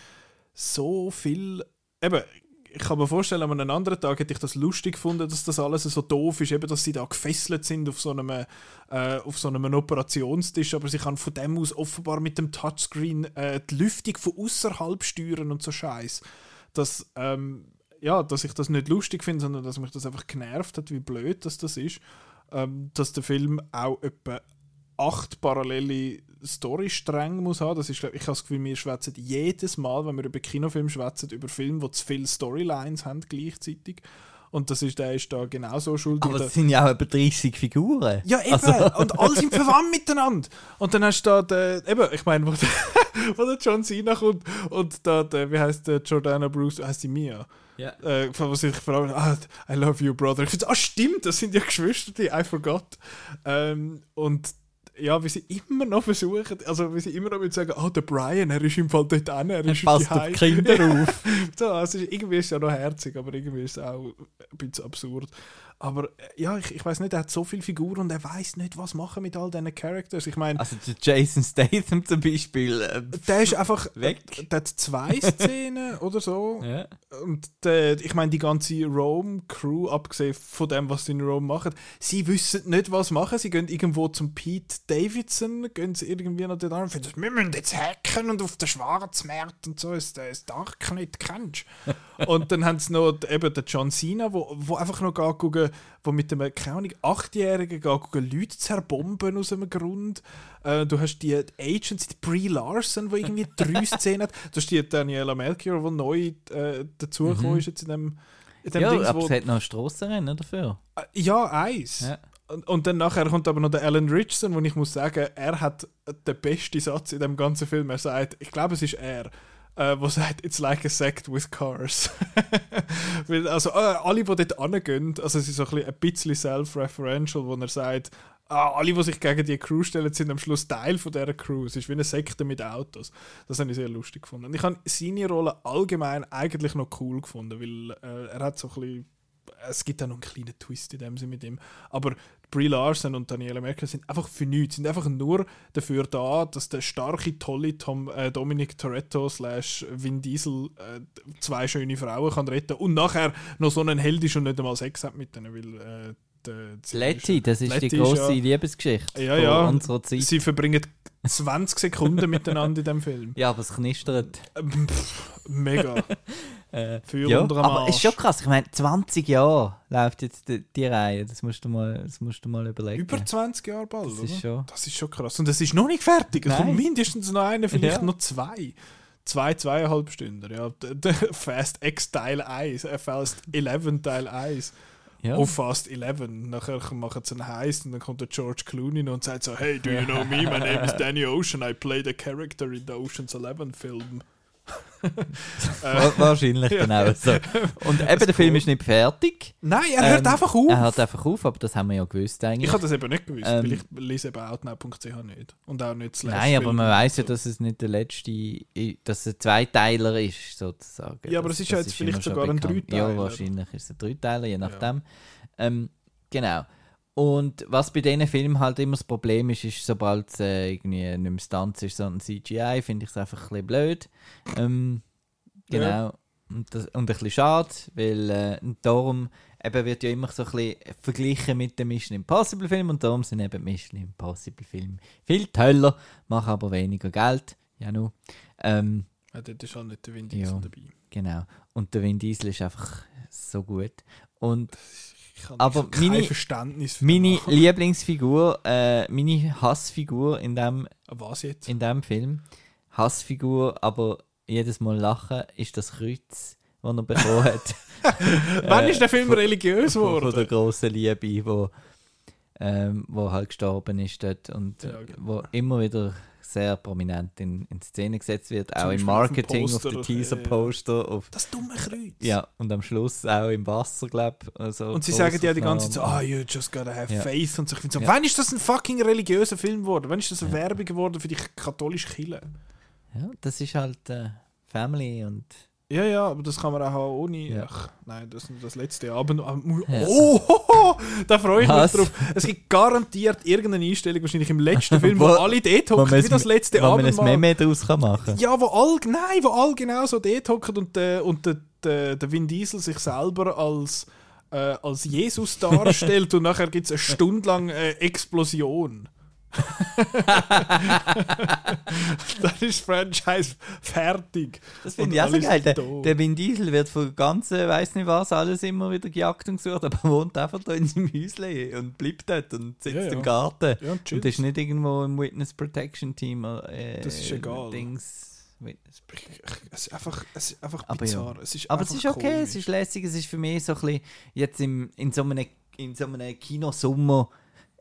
so viel, eben, ich kann mir vorstellen, an einem anderen Tag hätte ich das lustig gefunden, dass das alles so doof ist, eben, dass sie da gefesselt sind auf so einem, äh, auf so einem Operationstisch, aber sie kann von dem aus offenbar mit dem Touchscreen äh, die Lüftung von außerhalb steuern und so Scheiß. Dass, ähm, ja, dass ich das nicht lustig finde, sondern dass mich das einfach genervt hat, wie blöd das, das ist. Ähm, dass der Film auch etwa acht parallele Storystränge muss haben. Das ist, ich, habe das Gefühl, wir schwätzen jedes Mal, wenn wir über Kinofilme schwätzen, über Filme, die zu viele Storylines haben gleichzeitig. Und das ist, der ist da genauso schuld. aber es sind ja auch etwa 30 Figuren. ja, eben. Also- Und alle sind verwandt miteinander. Und dann hast du da den, eben, ich meine, wo der, wo der John Cena kommt und da, der, wie heißt der Jordana Bruce, heißt die Mia? Ja. Äh, von was ich frage, ah, I love you, brother. Ich finde, ah, stimmt, das sind ja Geschwister, die I forgot. Ähm, und ja, wie sie immer noch versuchen, also wie sie immer noch sagen, oh, der Brian, er ist im Fall dort an, er ist passt auf die Kinder auf. so, also irgendwie ist es ja noch herzig, aber irgendwie ist es auch ein bisschen absurd. Aber äh, ja, ich, ich weiß nicht, er hat so viele Figuren und er weiß nicht, was machen mit all diesen Characters. Ich meine, Also der Jason Statham zum Beispiel. Äh, der ist einfach Weg. Der hat zwei Szenen oder so. ja. Und der, ich meine, die ganze Rome-Crew, abgesehen von dem, was sie in Rome machen, sie wissen nicht, was machen. Sie gehen irgendwo zum Pete Davidson, gehen sie irgendwie noch dort an und finden, wir müssen jetzt hacken und auf den Schwarzmarkt und so, ist das Darknet kennst Und dann haben sie noch eben den John Cena, wo, wo einfach noch geht gucken, wo mit einem, keine Ahnung, Achtjährigen geht gucken, Leute zerbomben aus einem Grund. Äh, du hast die Agents, die Brie Larson, die irgendwie drei Szenen hat. Du hast die Daniela Melchior, die neu äh, dazugekommen ist jetzt in dem, in dem ja, Dings, aber wo, es hat noch ein Strassenrennen dafür. äh, Ja, eins. Ja. Und, und dann nachher kommt aber noch der Alan Richardson, wo ich muss sagen, er hat den besten Satz in dem ganzen Film. Er sagt, ich glaube, es ist er, äh, wo sagt, it's like a sect with cars. Also äh, alle, die dort angehen, also es ist so ein bisschen, ein bisschen self-referential, wo er sagt, ah, alle, die sich gegen die Crew stellen, sind am Schluss Teil von dieser Crew. Es ist wie eine Sekte mit Autos. Das habe ich sehr lustig gefunden. Und ich habe seine Rolle allgemein eigentlich noch cool gefunden, weil äh, er hat so ein bisschen es gibt auch noch einen kleinen Twist in dem Sinne mit ihm. Aber Brie Larson und Daniela Merkel sind einfach für nichts, sind einfach nur dafür da, dass der starke, tolle Tom, äh, Dominic Toretto slash Vin Diesel äh, zwei schöne Frauen kann retten und nachher noch so einen Held ist und nicht einmal Sex hat mit denen, weil äh, der, Letty, das ist Letty die große ja- Liebesgeschichte Ja, ja. unserer Zeit. Sie verbringen 20 Sekunden miteinander in dem Film. ja, aber es knistert. Ähm, pff, Mega. Äh, Für ja, aber es ist schon krass. Ich meine, 20 Jahre läuft jetzt die, die Reihe. Das musst du mal, das musst du mal überlegen. Über 20 Jahre bald, Das oder? ist schon- Das ist schon krass. Und es ist noch nicht fertig. Es Nein. kommt mindestens noch eine, vielleicht Ja. noch zwei. Zwei, zweieinhalb Stunden. Ja. Fast X Teil 1, äh, Fast 11 Teil 1. ja. Auf Fast 11. Nachher machen sie einen Heist und dann kommt der George Clooney und sagt so: Hey, do you know me? My name is Danny Ocean. I play the character in the Ocean's 11 film. Wa- Wahrscheinlich Ja. genau so. Und eben, der Film ist nicht fertig. Nein, er hört Ähm, einfach auf. Er hört einfach auf, aber das haben wir ja gewusst eigentlich. ich habe das eben nicht gewusst, Ähm, weil ich lese eben outnow.ch nicht. Und auch nicht slash Nein, aber man weiß ja, so. dass es nicht der letzte, dass es ein Zweiteiler ist, sozusagen. Ja, aber Das- es ist ja jetzt vielleicht sogar ein. Dreiteiler. Ja, wahrscheinlich ist es ein Dreiteiler, je nachdem. Ähm, genau. Und was bei diesen Filmen halt immer das Problem ist, ist, sobald es äh, irgendwie nicht mehr Stunts ist, sondern CGI, finde ich es einfach ein bisschen blöd. Ähm, genau. Ja. Und, das, und ein bisschen schade, weil äh, darum eben wird ja immer so ein bisschen verglichen mit dem Mission Impossible Film und darum sind eben Mission Impossible Filme viel toller, machen aber weniger Geld. Ja, nu. Ähm, Ja, dort ist halt nicht der Diesel Ja. dabei. genau. Und der Diesel ist einfach so gut. Und Ich habe Aber kein meine- Verständnis für meine. Lieblingsfigur, äh, meine Hassfigur in dem, Was jetzt? in dem Film, Hassfigur, aber jedes Mal lachen, ist das Kreuz, das er bekommen hat. Wann äh, ist der Film von- religiös von, von der geworden? grossen Liebe, wo, ähm, wo halt gestorben ist dort und Ja, genau. wo immer wieder sehr prominent in, in Szene gesetzt wird, auch im Beispiel Marketing, auf Poster, den ja, Teaser-Poster, auf Das dumme Kreuz. ja, und am Schluss auch im Wasser, glaube ich. Also Und sie sagen ja die ganze Zeit so, ah, you just gotta have Ja. faith. Und so. ich finde so, Ja. wann ist das ein fucking religiöser Film geworden? Wann ist das eine Werbung geworden für die katholische Kirche? Ja, das ist halt äh, Family und Ja, ja, aber das kann man auch ohne. Ja. Ach, nein, das ist nur das letzte Abend. Ah, Ja. Oh, da freue ich Was? mich drauf. Es gibt garantiert irgendeine Einstellung, wahrscheinlich im letzten Film, wo, Wo- alle dort hocken, wie das letzte wo man Abend. ein Meme daraus kann machen Ja, wo all, nein, wo all genau so dort hocken und, der und der, der, der Vin Diesel sich selber als, äh, als Jesus darstellt und nachher gibt es eine Stunde lang äh, Explosion. Dann ist Franchise fertig. Das finde ich auch so geil. Der, der Vin Diesel wird von ganzen, weiß nicht was, alles immer wieder gejagt und gesucht, aber wohnt einfach da in seinem Häuschen und bleibt dort und sitzt Ja, ja. im Garten. Ja, und und ist nicht irgendwo im Witness Protection Team. Äh, Das ist egal. Dings, Es ist einfach, es ist einfach Aber ja. bizarr. Es ist Aber es ist okay, komisch. es ist lässig, es ist für mich so ein bisschen, jetzt im, in so einem, in so einem Kinosommer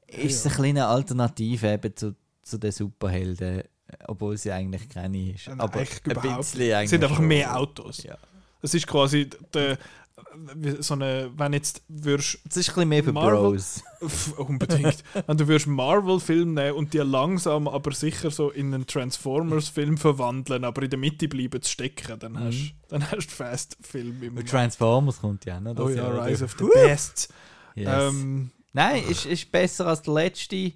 ist es ja. eine Alternative eben zu, zu den Superhelden obwohl sie eigentlich keine ist. Nein, Aber eigentlich ein bisschen Es eigentlich sind einfach mehr Autos. Ja. Es ist quasi der, so eine, wenn jetzt würdest Es ist ein bisschen mehr für Marvel- Bros. Unbedingt. Wenn du würdest Marvel-Film nehmen und die langsam, aber sicher so in einen Transformers-Film verwandeln, aber in der Mitte bleiben zu stecken, dann hast Mhm. dann hast du Fast-Film im Transformers kommt ja. Oh das ja, Jahr, Rise of the Beasts. Yes. Ähm, Nein, ist, ist besser als der letzte.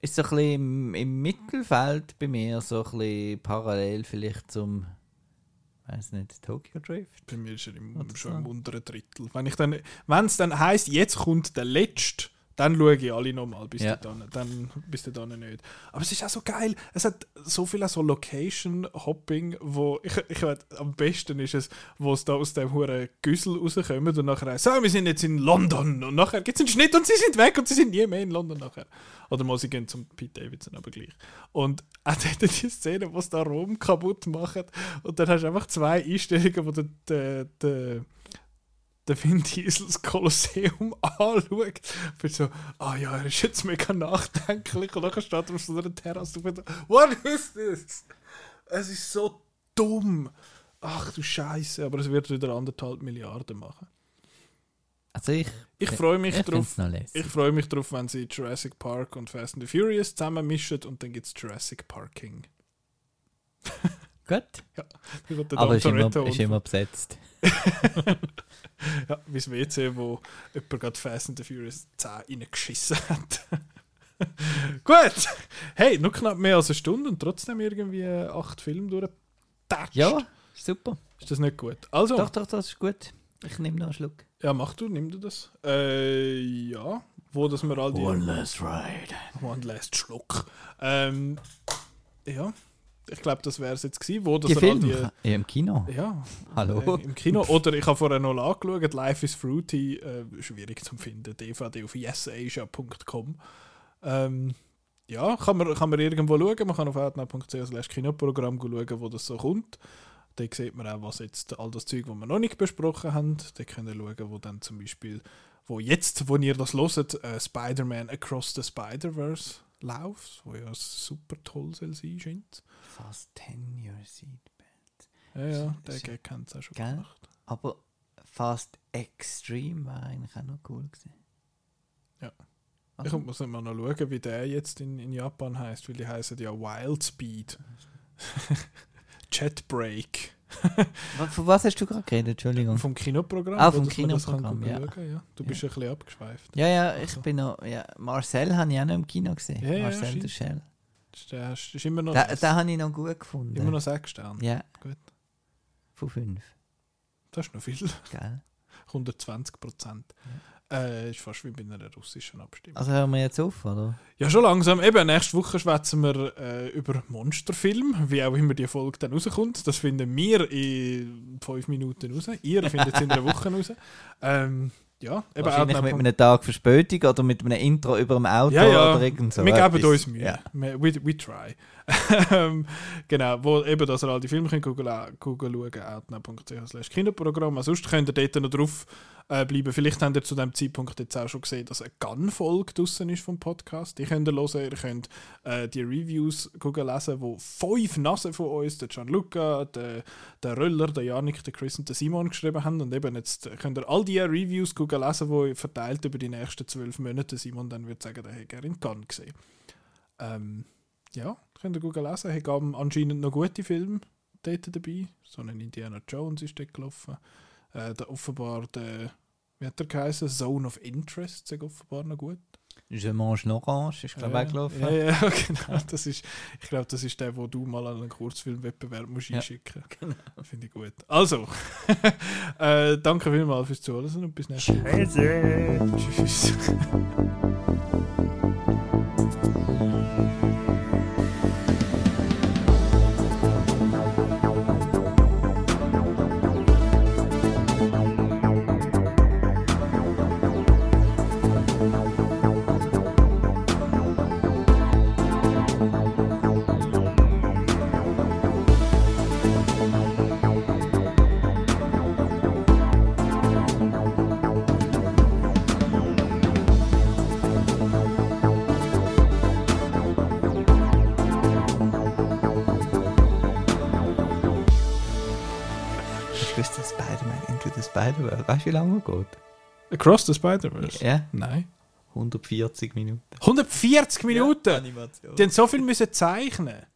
Ist so ein bisschen im, im Mittelfeld bei mir, so ein bisschen parallel vielleicht zum, weiß nicht, Tokyo Drift. bei mir ist er im, schon im unteren Drittel. Wenn ich dann, wenn es dann heisst, jetzt kommt der Letzte, dann schaue ich alle nochmal, bis Ja. dann, dann, bis dann nicht. Aber es ist auch so geil. Es hat so viel so Location-Hopping, wo ich, ich weiß, am besten ist es, wo es da aus dem huren Güssel rauskommt und nachher so, wir sind jetzt in London und nachher gibt es einen Schnitt und sie sind weg und sie sind nie mehr in London nachher. Oder mal, sie gehen zum Pete Davidson, aber gleich. Und auch dort die Szene, wo sie da Rom kaputt machen und dann hast du einfach zwei Einstellungen, wo der, der, der der Vin Diesel das Kolosseum anschaut. Ich bin so, ah ja, er ist jetzt mega nachdenklich. Und dann steht er auf so einer Terrasse und so, what is this? Es ist so dumm. Ach du Scheiße, aber es wird wieder anderthalb Milliarden machen. Also ich, Ich freue mich ich drauf. Ich freue mich drauf, wenn sie Jurassic Park und Fast and the Furious zusammenmischen und dann gibt es Jurassic Parking. Gut. Der Aber ist immer, ist immer besetzt. Ja, wie das WC, wo jemand gerade Fast and the Furious 10 reingeschissen hat. Gut! Hey, noch knapp mehr als eine Stunde und trotzdem irgendwie acht Filme durchgetatscht. Ja, super. Ist das nicht gut? Also, Doch, doch, das ist gut. Ich nehme noch einen Schluck. ja, mach du, nimm du das. Äh, ja. Wo, dass wir all die... last ride. One last Schluck. Ähm, ja. Ich glaube, das wäre es jetzt gewesen. Wo, dass Die all Filme? Ja, im Kino. die... Ja, Hallo. Äh, Im Kino. Oder ich habe vorher noch angeschaut, Life is Fruity, äh, schwierig zu finden, DVD auf yesasia.com. Ähm, ja, kann man, kann man irgendwo schauen. Man kann auf outnow.ch Kinoprogramm schauen, wo das so kommt. Da sieht man auch, was jetzt all das Zeug, das wir noch nicht besprochen haben. Da könnt ihr schauen, wo dann zum Beispiel, wo jetzt, wo ihr das hört, äh, Spider-Man Across the Spider-Verse läuft, wo ja super toll soll sein scheint. Fast 10 Years Seatbelt. Ja, ja, der Gag haben sie auch schon Gell? gemacht. Aber Fast Extreme war eigentlich auch noch cool gewesen. Ja. Also, Ich muss immer noch schauen, wie der jetzt in, in Japan heißt, weil die heißen ja Wild Speed. Jetbreak. wa- von was hast du gerade geredet? Entschuldigung. Vom Kinoprogramm. Ah, vom Kinoprogramm, ja. schauen, ja. Du bist ein bisschen abgeschweift. Ja, ja, ich bin noch. Ja, Marcel habe ich auch noch im Kino gesehen. Ja, ja, Marcel stimmt. der Shell. Das ist, der ist, ist immer noch, Den, den habe ich noch gut gefunden. immer noch sechs Sterne. Ja. Gut. Von fünf. Das ist noch viel. Gell? 120 Prozent. Äh, ist fast wie bei einer russischen Abstimmung. Also hören wir jetzt auf, oder? Ja, schon langsam. Eben, nächste Woche schwätzen wir äh, über Monsterfilm, wie auch immer die Folge dann rauskommt. Das finden wir in fünf Minuten raus. Ihr findet es in einer Woche raus. Ähm, ja, eben Wahrscheinlich Outnow- mit einem Tag Verspätung oder mit einem Intro über dem Auto Ja, ja. oder irgend so. wir geben etwas. uns Mühe. Ja. Wir, we, we try. Ähm, genau, wo eben, dass ihr all die Filme könnt gucken schauen, outnow.ch slash Kinoprogramm. Ansonsten könnt ihr dort noch drauf äh, bleiben. Vielleicht habt ihr zu dem Zeitpunkt jetzt auch schon gesehen, dass eine Gun-Folge draussen ist vom Podcast. Die könnt ihr hören. Ihr könnt äh, die Reviews gucken, lesen, wo fünf Nasen von uns, der Gianluca, der, der Röller, der Janik, der Chris und der Simon geschrieben haben. Und eben jetzt könnt ihr all die Reviews gucken, lesen, die verteilt über die nächsten zwölf Monate Simon dann wird sagen, der hätte gerne in Gun gesehen. Ähm, ja, könnt ihr gucken lesen. Es gab anscheinend noch gute Filme dort dabei. So ein Indiana Jones ist dort gelaufen. Äh, der offenbar der, wie hat der geheißen? Zone of Interest ist offenbar noch gut. Je mange une Orange ist, glaube ich, ja, gelaufen. Ja, genau. Das ist, ich glaube, das ist der, wo du mal an einen Kurzfilmwettbewerb musst einschicken musst. Genau. Finde ich gut. Also, äh, danke vielmals fürs Zuhören und bis nächstes Mal. Tschüss. Tschüss. Weißt du, wie lange er geht? Across the Spider-Verse? Ja, Nein. 140 Minuten. 140 Minuten? Animation. Die haben so viel müssen zeichnen.